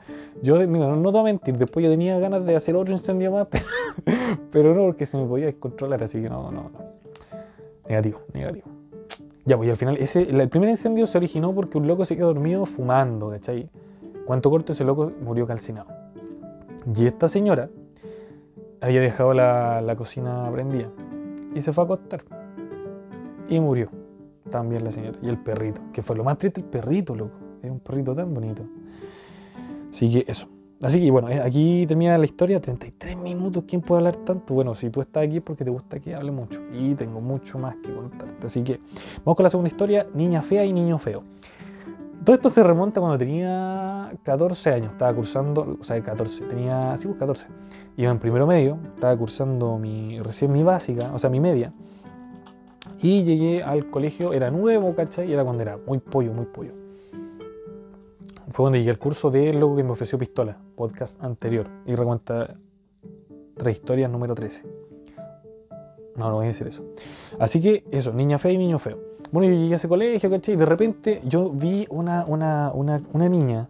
yo mira, no, no te voy a mentir, después yo tenía ganas de hacer otro incendio más, pero, pero no, porque se me podía descontrolar, así que no, no, no. Negativo, negativo. Ya, pues al final, ese, el primer incendio se originó porque un loco se quedó dormido fumando, ¿cachai? Cuanto corto ese loco murió calcinado. Y esta señora había dejado la, la cocina prendida y se fue a acostar. Y murió también la señora. Y el perrito, que fue lo más triste, el perrito, loco. Es un perrito tan bonito. Así que eso. Así que bueno, eh, aquí termina la historia, 33 minutos, ¿quién puede hablar tanto? Bueno, si tú estás aquí es porque te gusta que hable mucho y tengo mucho más que contarte. Así que vamos con la segunda historia, Niña Fea y Niño Feo. Todo esto se remonta cuando tenía 14 años, estaba cursando, o sea, 14, tenía, sí, pues 14. Iba en primero medio, estaba cursando mi, recién mi básica, o sea, mi media. Y llegué al colegio, era nuevo, ¿cachai? Y era cuando era muy pollo, muy pollo fue cuando llegué al curso de loco que me ofreció pistola, podcast anterior, y recuenta tres historias número 13. No, no voy a decir eso. Así que eso, niña fea y niño feo. Bueno, yo llegué a ese colegio, ¿cachai? Y de repente yo vi una, una, una, una niña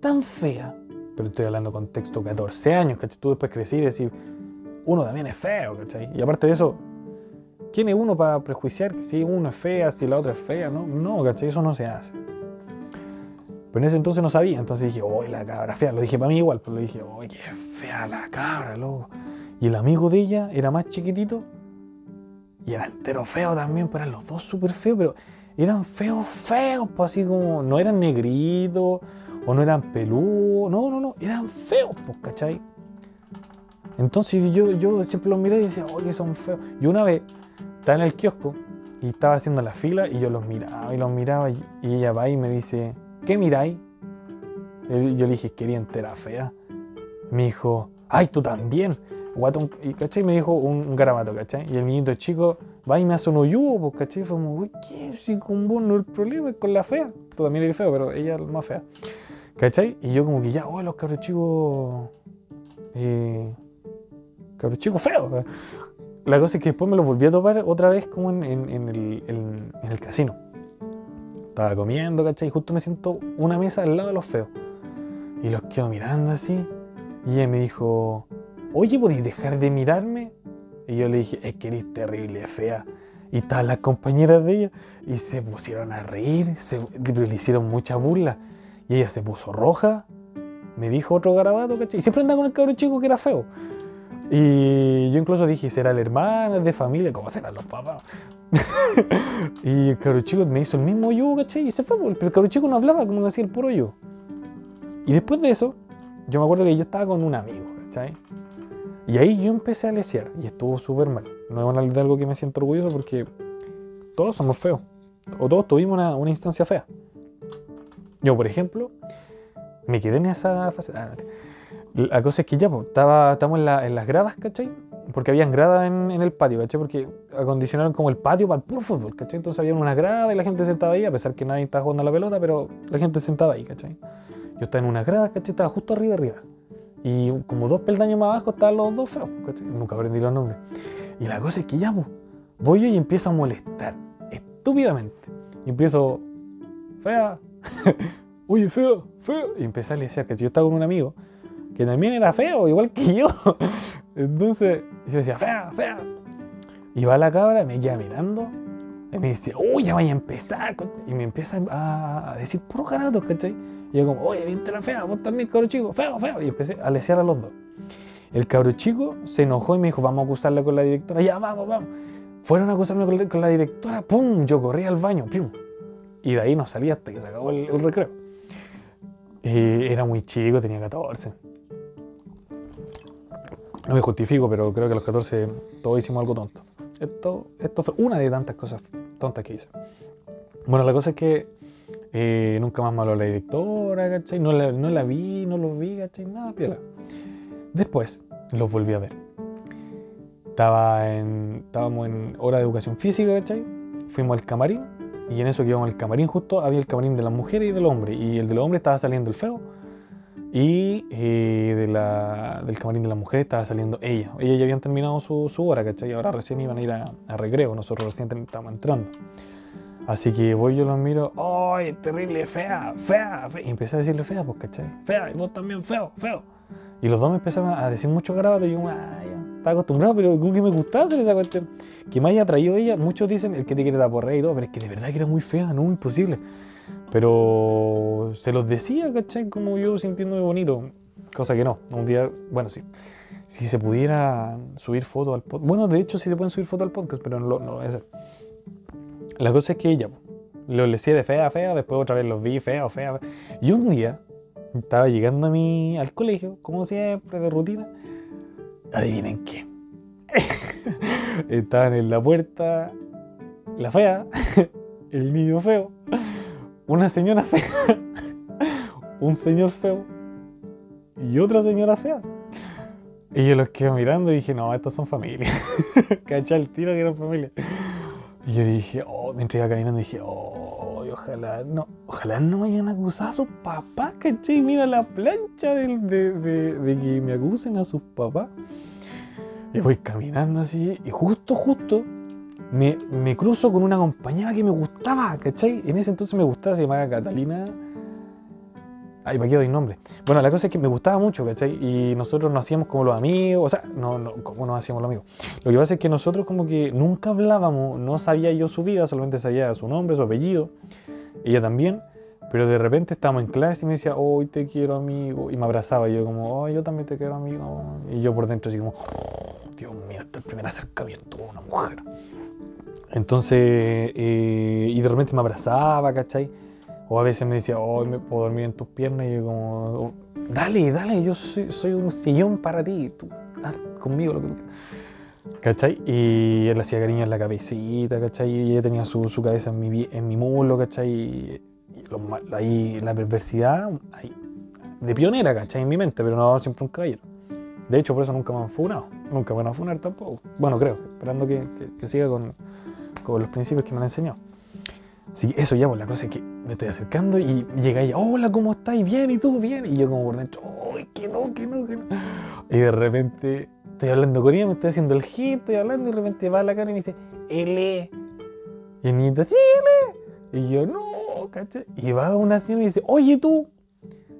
tan fea, pero estoy hablando con contexto 14 años, ¿cachai? Tú después crecí y decir, uno también es feo, ¿cachai? Y aparte de eso, ¿quién es uno para prejuiciar que si uno es fea, si la otra es fea? No, no, ¿cachai? Eso no se hace. Pero en ese entonces no sabía, entonces dije, uy, la cabra fea. Lo dije para mí igual, pero lo dije, uy, qué fea la cabra, loco. Y el amigo de ella era más chiquitito y era entero feo también, pero eran los dos súper feos, pero eran feos, feos, pues así como, no eran negritos o no eran peludos, no, no, no, eran feos, pues, ¿cachai? Entonces yo, yo siempre los miré y decía, que son feos. Y una vez estaba en el kiosco y estaba haciendo la fila y yo los miraba y los miraba y ella va y me dice, ¿qué miráis? Yo le dije, quería entera fea. Me dijo, ay, tú también. Guatón, y ¿cachai? Me dijo un, un garabato, ¿cachai? Y el niñito chico va y me hace un hoyugo, pues, ¿cachai? Fue como, uy, ¿qué? Si con vos no el problema es con la fea. Tú también eres feo, pero ella es más fea. ¿Cachai? Y yo como que ya, oh, los cabros chicos... Eh, cabros chicos feos. La cosa es que después me los volví a topar otra vez como en, en- en el, en el casino. Estaba comiendo, ¿cachai? Y justo me siento una mesa al lado de los feos. Y los quedo mirando así. Y ella me dijo, oye, ¿podéis dejar de mirarme? Y yo le dije, es que eres terrible, fea. Y estaban las compañeras de ella y se pusieron a reír, se, le hicieron mucha burla. Y ella se puso roja, me dijo otro garabato, ¿cachai? Y siempre andaba con el cabrón chico que era feo. Y yo incluso dije, ¿será la hermana, es de familia? ¿Cómo serán los papás? y el cabrón chico me hizo el mismo yo, ¿cachai? Y se fue, pero el cabrón chico no hablaba como que hacía el puro yo. Y después de eso, yo me acuerdo que yo estaba con un amigo, ¿cachai? Y ahí yo empecé a lesear y estuvo súper mal. No es de algo que me siento orgulloso porque todos somos feos. O todos tuvimos una, una instancia fea. Yo, por ejemplo, me quedé en esa fase. ah, la cosa es que ya, pues, estaba, estamos en, la- en las gradas, ¿cachai? Porque habían gradas en, el patio, ¿cachai? Porque acondicionaron como el patio para el puro fútbol, ¿cachai? Entonces había una grada y la gente sentaba ahí, a pesar que nadie estaba jugando a la pelota, pero la gente sentaba ahí, ¿cachai? Yo estaba en una grada, ¿cachai? Estaba justo arriba, arriba. Y como dos peldaños más abajo estaban los dos feos, ¿cachai? Nunca aprendí los nombres. Y la cosa es que ya, pues, voy yo y empiezo a molestar, estúpidamente. Y empiezo, fea, oye, feo, feo. Y empecé a decir que yo estaba con un amigo que también era feo, igual que yo. Entonces yo decía, fea, fea. Y va la cabra, me queda mirando y me dice, uy, ya vaya a empezar. con-". Y me empieza a, decir puros garatos, ¿cachai? Y yo como, oye, viste la fea, vos también, cabro chico, feo, feo. Y empecé a lesear a los dos. El cabro chico se enojó y me dijo, vamos a acusarla con la directora. Ya, vamos, vamos. Fueron a acusarme con la, con la directora, ¡pum! Yo corrí al baño, ¡pum! Y de ahí no salí hasta que se acabó el, el recreo. Y era muy chico, tenía 14. No me justifico, pero creo que a los 14 todos hicimos algo tonto. Esto, esto fue una de tantas cosas tontas que hice. Bueno, la cosa es que eh, nunca más me habló la directora, ¿cachai? No la, no la vi, no los vi, ¿cachai? Nada, piola. Después los volví a ver. Estaba en, estábamos en hora de educación física, ¿cachai? Fuimos al camarín y en eso que íbamos al camarín justo había el camarín de las mujeres y del hombre. Y el de los hombres estaba saliendo el feo y eh, de la- del camarín de las mujeres estaba saliendo ella. Ellas ya habían terminado su, su hora, ¿cachai? Y ahora recién iban a ir a, a recreo, nosotros recién estábamos entrando. Así que voy, yo los miro, ¡ay, terrible, fea, fea, fea! Y empecé a decirle fea, pues, ¿cachai? Fea, y vos también, feo, feo. Y los dos me empezaron a decir mucho garabato y yo, ya, estaba acostumbrado, pero como que me gustaba hacer esa cuestión. Que me haya traído ella, muchos dicen, el que te quiere dar por rey y todo, pero es que de verdad que era muy fea, no, imposible. Pero se los decía, ¿cachai? Como yo sintiéndome bonito, cosa que no. Un día, bueno, sí. Si se pudiera subir fotos al podcast, bueno, de hecho sí se pueden subir fotos al podcast, pero no, lo- voy a hacer. La cosa es que ella, lo decía de fea a fea, después otra vez los vi fea fea. fea. Y un día estaba llegando a mi, al colegio, como siempre, de rutina. Adivinen qué. Estaban en la puerta la fea, el niño feo, una señora fea, un señor feo y otra señora fea. Y yo los quedo mirando y dije, no, estas son familias. Caché el tiro que eran familia. Y yo dije, oh, mientras iba caminando dije, oh, ojalá no, ojalá no me hayan acusado a sus papás, ¿cachai? Mira la plancha de, de- de que me acusen a sus papás. Y voy caminando así, y justo, justo, me, me cruzo con una compañera que me gustaba, ¿cachai? En ese entonces me gustaba, se llamaba Catalina. Ay, me quedo sin nombre. Bueno, la cosa es que me gustaba mucho, ¿cachai? Y nosotros nos hacíamos como los amigos, o sea, no, no, ¿cómo nos hacíamos los amigos? Lo que pasa es que nosotros como que nunca hablábamos, no sabía yo su vida, solamente sabía su nombre, su apellido, ella también, pero de repente estábamos en clase y me decía, hoy te quiero amigo, y me abrazaba, y yo como, oh, yo también te quiero amigo, y yo por dentro así como, "Oh, Dios mío, este es el primer acercamiento con una mujer. Entonces, eh, y de repente me abrazaba, ¿cachai? O a veces me decía, hoy me puedo dormir en tus piernas, y yo como, "Oh, dale, dale, yo soy, soy un sillón para ti, tú haz conmigo lo que tú quieras". ¿Cachai? Y él hacía cariño en la cabecita, ¿cachai? Y ella tenía su, su cabeza en mi, en mi muslo, ¿cachai? Y ahí la perversidad, ahí, de pionera, ¿cachai? En mi mente, pero no siempre un caballero. De hecho, por eso nunca me han funado. Nunca me van a funar tampoco. Bueno, creo, esperando que, que, siga con, con, los principios que me han enseñado. Así que eso ya, pues la cosa es que me estoy acercando y llega ella, hola, ¿cómo estás? Bien, ¿y tú? Bien. Y yo como por dentro, ¡ay, que no, que no, que no! Y de repente estoy hablando con ella, me estoy haciendo el hit, estoy hablando y de repente va a la cara y me dice, L. Y el niñito, sí, L. Y yo, no, ¿cachai? Y va una señora y dice, oye tú.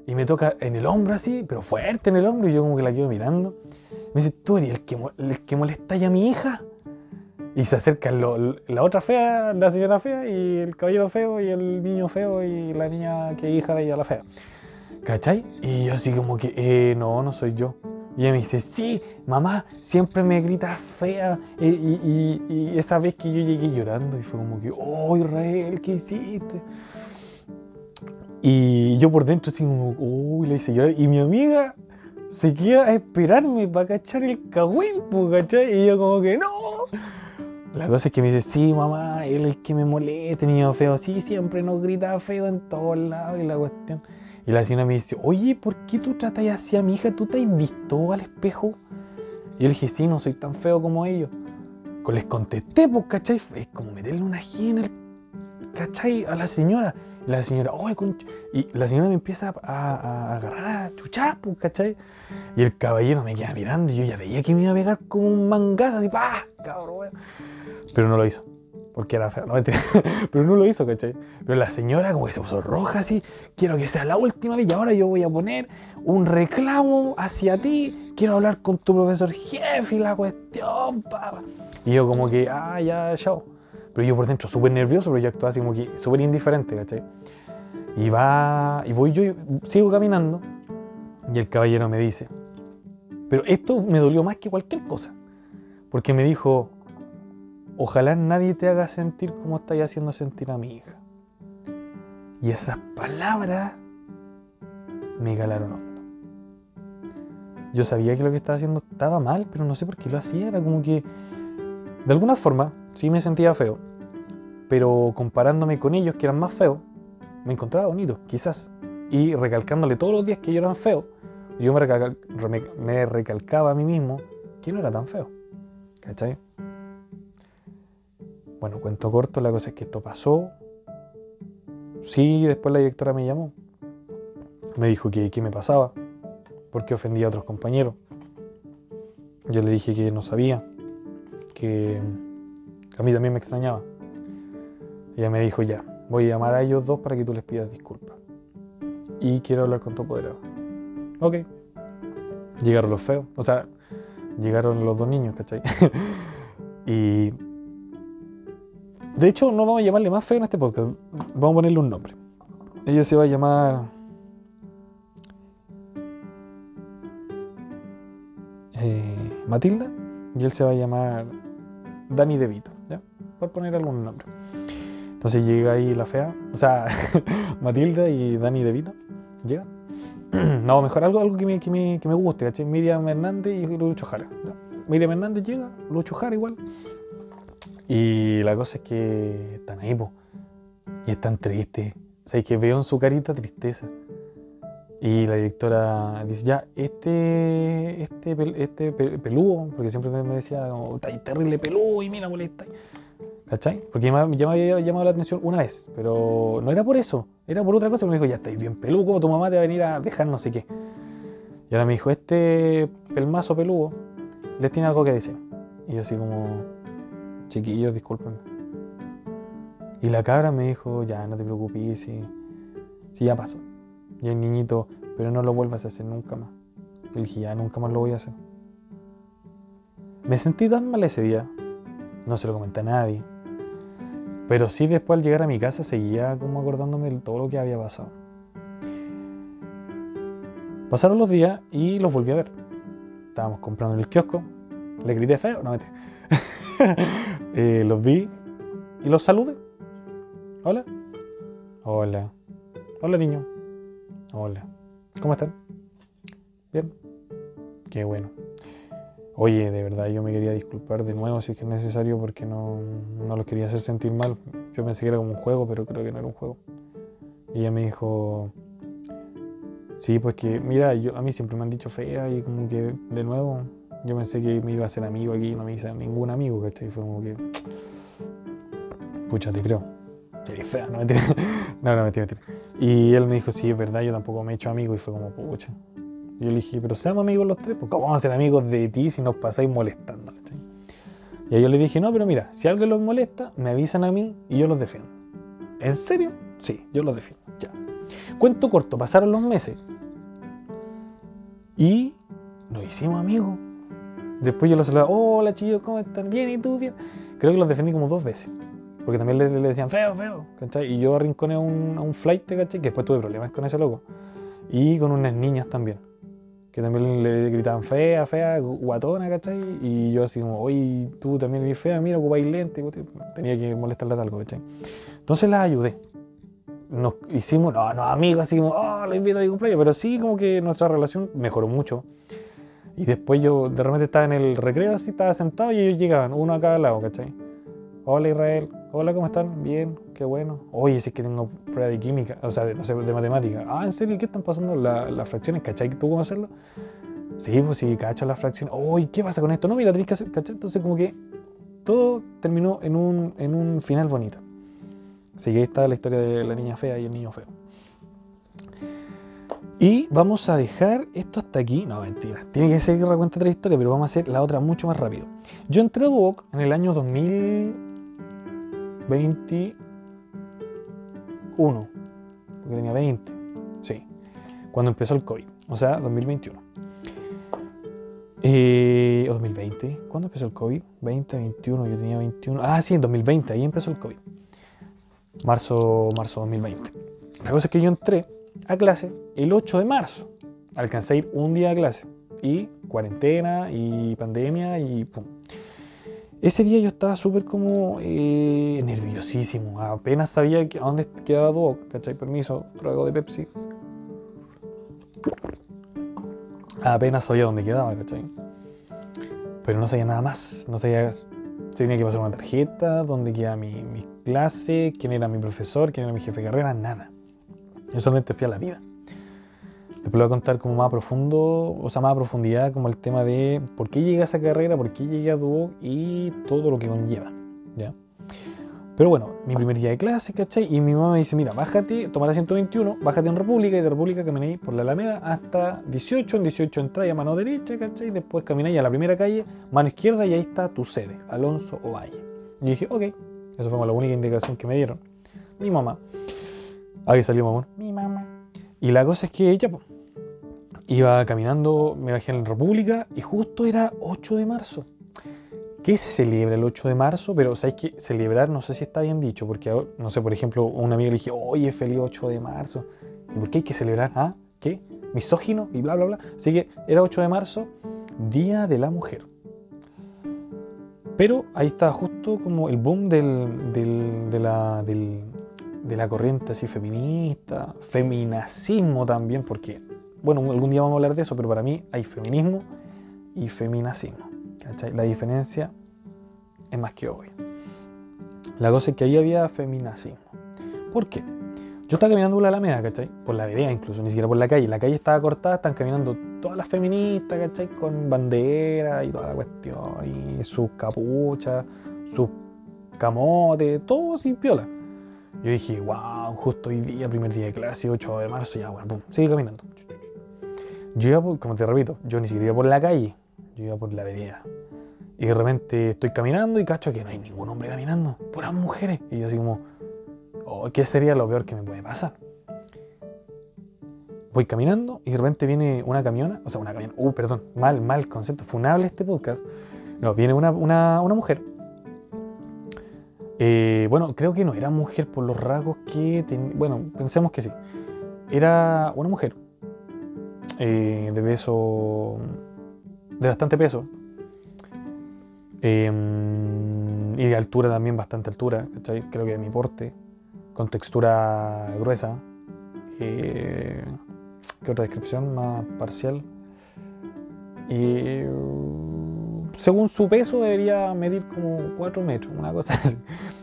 Y me toca en el hombro así, pero fuerte en el hombro, y yo como que la quedo mirando. Me dice, tú eres el que, el molesta ya a mi hija. Y se acerca la otra fea, la señora fea, y el caballero feo, y el niño feo, y la niña que hija de ella, la fea. ¿Cachai? Y yo así como que, eh, no, no soy yo. Y ella me dice, sí, mamá, siempre me grita fea. Y, y, esa vez que yo llegué llorando, y fue como que, oh, Israel, ¿qué hiciste? Y yo por dentro así como, uy, le hice llorar. Y mi amiga se queda a esperarme para cachar el cagüín, ¿cachai? Y yo como que, no. La cosa es que me dice, sí, mamá, él es que me molesta, niño feo. Sí, siempre nos grita feo en todos lados y la cuestión. Y la señora me dice, oye, ¿por qué tú tratas así a mi hija? ¿Tú te has visto al espejo? Y yo le dije, sí, no soy tan feo como ellos. Les contesté, pues, ¿cachai? Es como meterle una G en el, ¿cachai? A la señora. La señora, oye, concha. Y la señora me empieza a, agarrar a chuchar, pues, ¿cachai? Y el caballero me queda mirando y yo ya veía que me iba a pegar como un mangazo, así, ¡pah! Cabrón, pero no lo hizo. Porque era feo, no Pero no lo hizo, ¿cachai? Pero la señora como que se puso roja así. Quiero que sea la última vez y ahora yo voy a poner un reclamo hacia ti. Quiero hablar con tu profesor jefe y la cuestión, papá. Y yo como que, ah, ya, chao. Pero yo por dentro súper nervioso, pero yo actuaba así como que súper indiferente, ¿cachai? Y va, y voy yo, sigo caminando. Y el caballero me dice, pero esto me dolió más que cualquier cosa. Porque me dijo, ojalá nadie te haga sentir como estás haciendo sentir a mi hija. Y esas palabras me galaron hondo. Yo sabía que lo que estaba haciendo estaba mal, pero no sé por qué lo hacía. Era como que, de alguna forma, sí me sentía feo, pero comparándome con ellos que eran más feos, me encontraba bonito, quizás. Y recalcándole todos los días que ellos eran feos, yo me, me recalcaba a mí mismo que no era tan feo. ¿Cachai? Bueno, cuento corto, la cosa es que esto pasó. Sí, después la directora me llamó. Me dijo que qué me pasaba, porque ofendía a otros compañeros. Yo le dije que no sabía, que a mí también me extrañaba. Ella me dijo, ya, voy a llamar a ellos dos para que tú les pidas disculpas. Y quiero hablar con tu apoderado. Ok. Llegaron los feos, o sea, llegaron los dos niños, ¿cachai? y de hecho, no vamos a llamarle más feo en este podcast. Vamos a ponerle un nombre. Ella se va a llamar. Eh, Matilda. Y él se va a llamar Dani DeVito. Por poner algún nombre. Entonces llega ahí la fea. O sea, Matilda y Dani DeVito. Llega. no, mejor algo, algo que, me, que, me, que me guste, ¿cachai? Miriam Hernández y Lucho Jara. Miriam Hernández llega, Lucho Jara igual. Y la cosa es que están ahí, po, y están tristes. O sea, que veo en su carita tristeza. Y la directora dice, ya, este, este, este peludo, porque siempre me decía, oh, está terrible peludo y mira, molesta. ¿Cachai? Porque ya me, había llamado la atención una vez, pero no era por eso, era por otra cosa. Me dijo, ya estáis bien peludo, como tu mamá te va a venir a dejar no sé qué. Y ahora me dijo, este pelmazo peludo les tiene algo que decir. Y yo así como, chiquillos, discúlpenme. Y la cabra me dijo, ya, no te preocupes, si, ya pasó. Y el niñito, pero no lo vuelvas a hacer nunca más. Y le dije, ya, nunca más lo voy a hacer. Me sentí tan mal ese día, no se lo comenté a nadie. Pero sí después al llegar a mi casa seguía como acordándome de todo lo que había pasado. Pasaron los días y los volví a ver. Estábamos comprando en el kiosco. Le grité feo, no me eh, los vi y los saludé. Hola. Hola. Hola, niño. Hola. ¿Cómo están? Bien. Qué bueno. Oye, de verdad yo me quería disculpar de nuevo si es que es necesario porque no, no los quería hacer sentir mal. Yo pensé que era como un juego, pero creo que no era un juego. Y ella me dijo, Sí, pues que, mira, yo, a mí siempre me han dicho fea y como que de nuevo yo pensé que me iba a hacer amigo aquí y no me hice ningún amigo, ¿cachai? Fue como que. Pucha, te creo. Eres fea, no mentira. no, no, mentira, mentira. Y él me dijo, sí, es verdad, yo tampoco me he hecho amigo y fue como, pucha. Y yo le dije, pero seamos amigos los tres, pues ¿cómo vamos a ser amigos de ti si nos pasáis molestando? ¿cachai? Y ahí yo le dije, no, pero mira, si alguien los molesta, me avisan a mí y yo los defiendo. ¿En serio? Sí, yo los defiendo. Ya. Cuento corto, pasaron los meses. Y nos hicimos amigos. Después yo los saludaba, hola chicos, ¿cómo están? Bien, ¿y tú? Bien. Creo que los defendí como dos veces. Porque también le, decían feo, feo, ¿cachai? Y yo arrinconé a un, un flight, ¿cachai? Que después tuve problemas con ese loco. Y con unas niñas también. Que también le gritaban fea, fea, guatona, ¿cachai? Y yo así como, oye, tú también eres fea, mira, ocupáis lente. Tenía que molestarle algo, ¿cachai? Entonces las ayudé. Nos hicimos, no, no amigos, así como, oh, la invito a mi cumpleaños. Pero sí como que nuestra relación mejoró mucho. Y después yo de repente estaba en el recreo, así estaba sentado y ellos llegaban, uno a cada lado, ¿cachai? Hola Israel, hola, ¿cómo están? Bien, qué bueno. Oye, si es que tengo prueba de química, o sea, de, no sé, de matemática. Ah, ¿en serio? ¿Qué están pasando las fracciones? ¿Cachai? ¿Tú cómo hacerlo? Sí, pues sí, cacho las fracciones. Oye, ¿qué pasa con esto? No, mira, tenés que hacer, ¿cachai? Entonces como que todo terminó en un, en un final bonito. Así que ahí está la historia de la niña fea y el niño feo. Y vamos a dejar esto hasta aquí. No, mentira. Tiene que seguir la cuenta otra historia, pero vamos a hacer la otra mucho más rápido. Yo entré a Duoc en el año 2021. Porque tenía 20. Sí. Cuando empezó el COVID. O sea, 2021. Eh, o 2020. ¿Cuándo empezó el COVID? 20, 21. Yo tenía 21. Ah, sí, en 2020. Ahí empezó el COVID. Marzo, marzo 2020. La cosa es que yo entré a clase el 8 de marzo. Alcancé a ir un día a clase y cuarentena y pandemia y pum. Ese día yo estaba súper como eh, nerviosísimo. Apenas sabía a dónde quedaba todo. ¿cachai? Permiso, trago de Pepsi. Apenas sabía dónde quedaba, ¿cachai? Pero no sabía nada más. No sabía tenía que pasar una tarjeta, dónde quedaba mi, mi clase, quién era mi profesor, quién era mi jefe de carrera, nada. Yo solamente fui a la vida. Después voy a contar como más profundo, o sea, más a profundidad, como el tema de por qué llegué a esa carrera, por qué llegué a Duoc y todo lo que conlleva. ¿ya? Pero bueno, mi primer día de clase, ¿cachai? Y mi mamá me dice, mira, bájate, toma la 121, bájate en República y de República caminé por la Alameda hasta 18, en 18 entra a mano derecha, ¿cachai? Después caminé a la primera calle, mano izquierda y ahí está tu sede, Alonso Ovalle. Y dije, ok, eso fue la única indicación que me dieron. Mi mamá. Ahí salió mamá. Mi mamá. Y la cosa es que ella iba caminando, me bajé en la República y justo era 8 de marzo. ¿Qué se celebra el 8 de marzo? Pero ¿sabes que celebrar no sé si está bien dicho, porque no sé, por ejemplo, a una amiga le dije, oye, feliz 8 de marzo. ¿Y por qué hay que celebrar? ¿Ah? ¿Qué? Misógino y bla, bla, bla. Así que era 8 de marzo, Día de la Mujer. Pero ahí estaba justo como el boom del, del, del, de la corriente así feminista, feminacismo también, porque, bueno, algún día vamos a hablar de eso, pero para mí hay feminismo y feminacismo. ¿cachai? La diferencia es más que obvia. La cosa es que ahí había feminacismo. ¿Por qué? Yo estaba caminando por la Alameda, ¿cachai? Por la vereda incluso, ni siquiera por la calle. La calle estaba cortada, están caminando todas las feministas, ¿cachai? Con bandera y toda la cuestión, y sus capuchas, sus camotes, todo sin piola. Yo dije, wow, justo hoy día, primer día de clase, 8 de marzo, ya, bueno, pum, sigue caminando. Yo iba, como te repito, yo ni siquiera iba por la calle, yo iba por la vereda. Y de repente estoy caminando y cacho que no hay ningún hombre caminando, puras mujeres. Y yo así como, oh, ¿qué sería lo peor que me puede pasar? Voy caminando y de repente viene una camiona, o sea, una camiona, uh, perdón, mal, mal concepto, funable este podcast. No, viene una, una, una mujer eh, bueno, creo que no era mujer por los rasgos que tenía. Bueno, pensemos que sí. Era una mujer eh, de peso. de bastante peso. Em, y de altura también, bastante altura. Creo que de mi porte. Con textura gruesa. Eh, ¿Qué otra descripción más parcial? Y según su peso debería medir como 4 metros, una cosa así.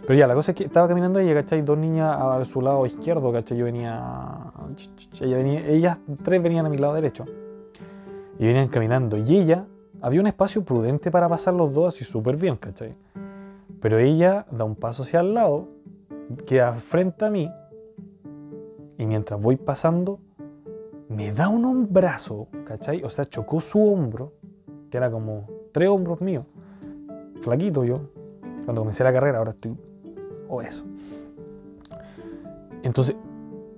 Pero ya, la cosa es que estaba caminando ella, ¿cachai? Dos niñas a su lado izquierdo, ¿cachai? Yo venía, ella venía, ellas tres venían a mi lado derecho. Y venían caminando. Y ella, había un espacio prudente para pasar los dos así súper bien, ¿cachai? Pero ella da un paso hacia el lado, queda frente a mí, y mientras voy pasando, me da un hombrazo, ¿cachai? O sea, chocó su hombro, que era como tres hombros míos, flaquito yo, cuando comencé la carrera, ahora estoy obeso. Entonces,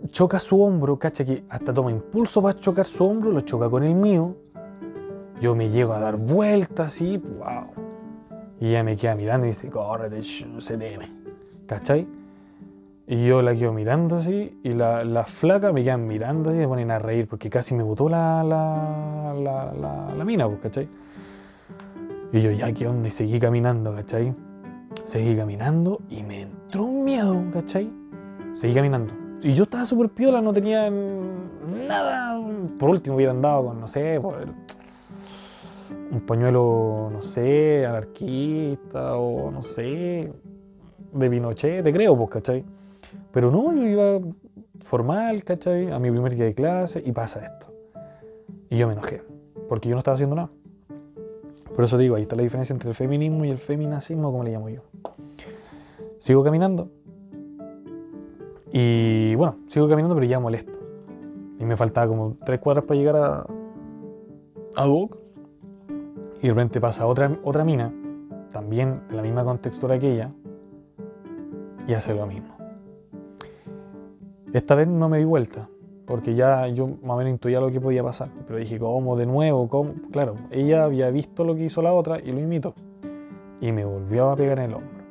choca su hombro, ¿cachai? Que hasta toma impulso para chocar su hombro, lo choca con el mío, yo me llego a dar vueltas y wow. Y ella me queda mirando y dice, córrete, se teme. ¿Cachai? Y yo la quedo mirando así, y la, la flaca me quedan mirando así me ponen a reír, porque casi me botó la, la, la, la, mina, pues, ¿cachai? Y yo, ya, ¿qué onda? Y seguí caminando, ¿cachai? Seguí caminando y me entró un miedo, ¿cachai? Seguí caminando. Y yo estaba súper piola, no tenía nada. Por último hubiera andado con, no sé, por un pañuelo, no sé, anarquista o no sé, de Pinochet, te creo, pues, ¿cachai? Pero no, yo iba formal, ¿cachai? A mi primer día de clase y pasa esto. Y yo me enojé, porque yo no estaba haciendo nada. Por eso digo, ahí está la diferencia entre el feminismo y el feminacismo, como le llamo yo. Sigo caminando. Y bueno, sigo caminando, pero ya molesto. Y me faltaba como tres cuadras para llegar a, a Duoc. Y de repente pasa otra, otra mina, también de la misma contextura que ella, y hace lo mismo. Esta vez no me di vuelta, porque ya yo más o menos intuía lo que podía pasar. Pero dije, ¿cómo? De nuevo, ¿cómo? Claro, ella había visto lo que hizo la otra y lo imitó. Y me volvió a pegar en el hombro.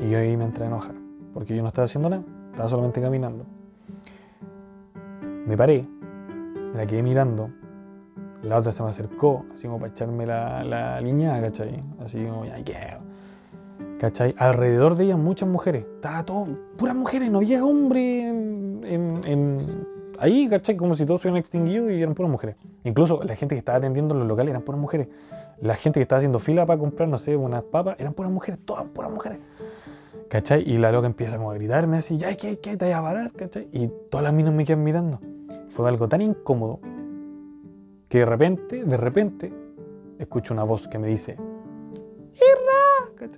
Y yo ahí me entré a enojar, porque yo no estaba haciendo nada, estaba solamente caminando. Me paré, la quedé mirando, la otra se me acercó, así como para echarme la, la línea, ¿cachai? Así como, ya, ¿qué? ¿Cachai? Alrededor de ella muchas mujeres. Estaba todo, puras mujeres, no había hombre en, ahí, ¿cachai? Como si todos se hubieran extinguido y eran puras mujeres. Incluso la gente que estaba atendiendo en los locales eran puras mujeres. La gente que estaba haciendo fila para comprar, no sé, unas papas, eran puras mujeres, todas puras mujeres. ¿Cachai? Y la loca empieza como a gritarme así, ya, ¿qué, qué te voy a parar? ¿Cachai? Y todas las minas me quedan mirando. Fue algo tan incómodo que de repente, de repente, escucho una voz que me dice, ¡Irra!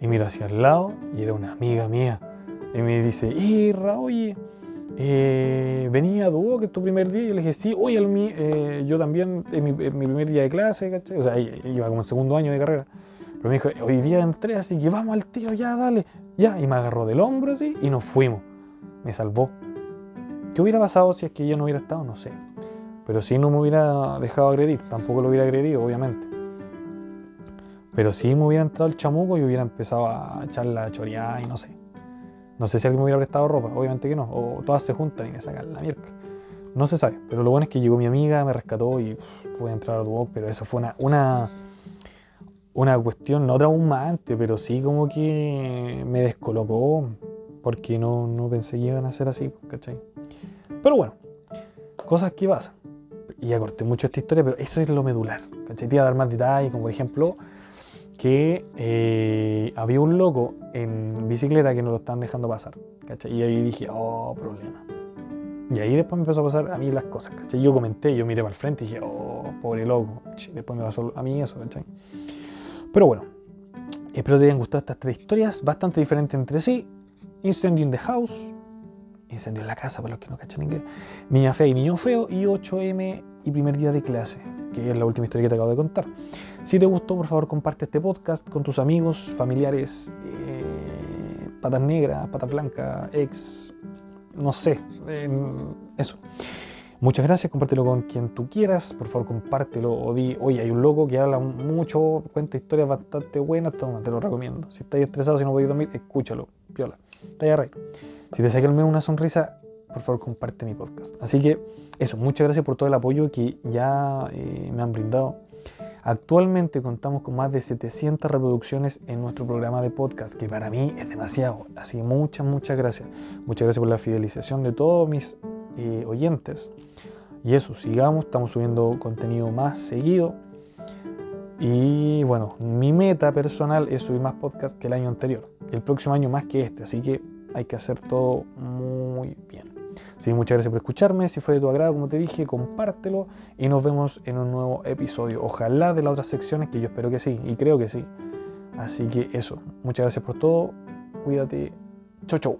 Y miro hacia el lado y era una amiga mía. Y me dice, Irra, oye, eh, venía a Duo, que es tu primer día. Y yo le dije, sí, oye, eh, yo también, es mi, primer día de clase, ¿cachai? O sea, iba como el segundo año de carrera. Pero me dijo, hoy día entré, así que vamos al tiro, ya, dale. Ya, y me agarró del hombro así y nos fuimos. Me salvó. ¿Qué hubiera pasado si es que yo no hubiera estado? No sé. Pero si no me hubiera dejado agredir, tampoco lo hubiera agredido, obviamente. Pero si me hubiera entrado el chamuco y hubiera empezado a echar la choreada y no sé. No sé si alguien me hubiera prestado ropa, obviamente que no. O todas se juntan y me sacan la mierda. No se sabe. Pero lo bueno es que llegó mi amiga, me rescató y pude entrar a Duoc. Pero eso fue una, una, una cuestión no traumante, pero sí como que me descolocó. Porque no, no pensé que iban a ser así, ¿cachai? Pero bueno, cosas que pasan y ya corté mucho esta historia, pero eso es lo medular. ¿cachai? Te iba a dar más detalles, como por ejemplo que eh, había un loco en bicicleta que no lo estaban dejando pasar. Y ahí dije, oh, problema. Y ahí después me empezó a pasar a mí las cosas. ¿cachai? Yo comenté, yo miré para el frente y dije, oh, pobre loco. Después me pasó a mí eso. ¿cachai? Pero bueno, espero te hayan gustado estas tres historias, bastante diferentes entre sí. Incendio in the House, Incendio en la casa, para los que no cachan inglés. Niña fea y niño feo. Y 8M y primer día de clase, que es la última historia que te acabo de contar. Si te gustó, por favor, comparte este podcast con tus amigos, familiares, eh, patas negras, patas blancas, ex, no sé, eso. Muchas gracias, compártelo con quien tú quieras, por favor compártelo o di, oye, hay un loco que habla mucho, cuenta historias bastante buenas, toma, te lo recomiendo. Si estás estresado, si no podéis dormir, escúchalo, piola, te a reír. Si te saca al menos una sonrisa, por favor comparte mi podcast. Así que eso, muchas gracias por todo el apoyo que ya eh, me han brindado. Actualmente contamos con más de 700 reproducciones en nuestro programa de podcast, que para mí es demasiado. Así que muchas, muchas gracias. Muchas gracias por la fidelización de todos mis eh, oyentes. Y eso, sigamos, estamos subiendo contenido más seguido. Y bueno, mi meta personal es subir más podcast que el año anterior. El próximo año más que este. Así que hay que hacer todo muy bien. Que muchas gracias por escucharme. Si fue de tu agrado, como te dije, compártelo. Y nos vemos en un nuevo episodio. Ojalá de las otras secciones, que yo espero que sí. Y creo que sí. Así que eso. Muchas gracias por todo. Cuídate. Chau, chau.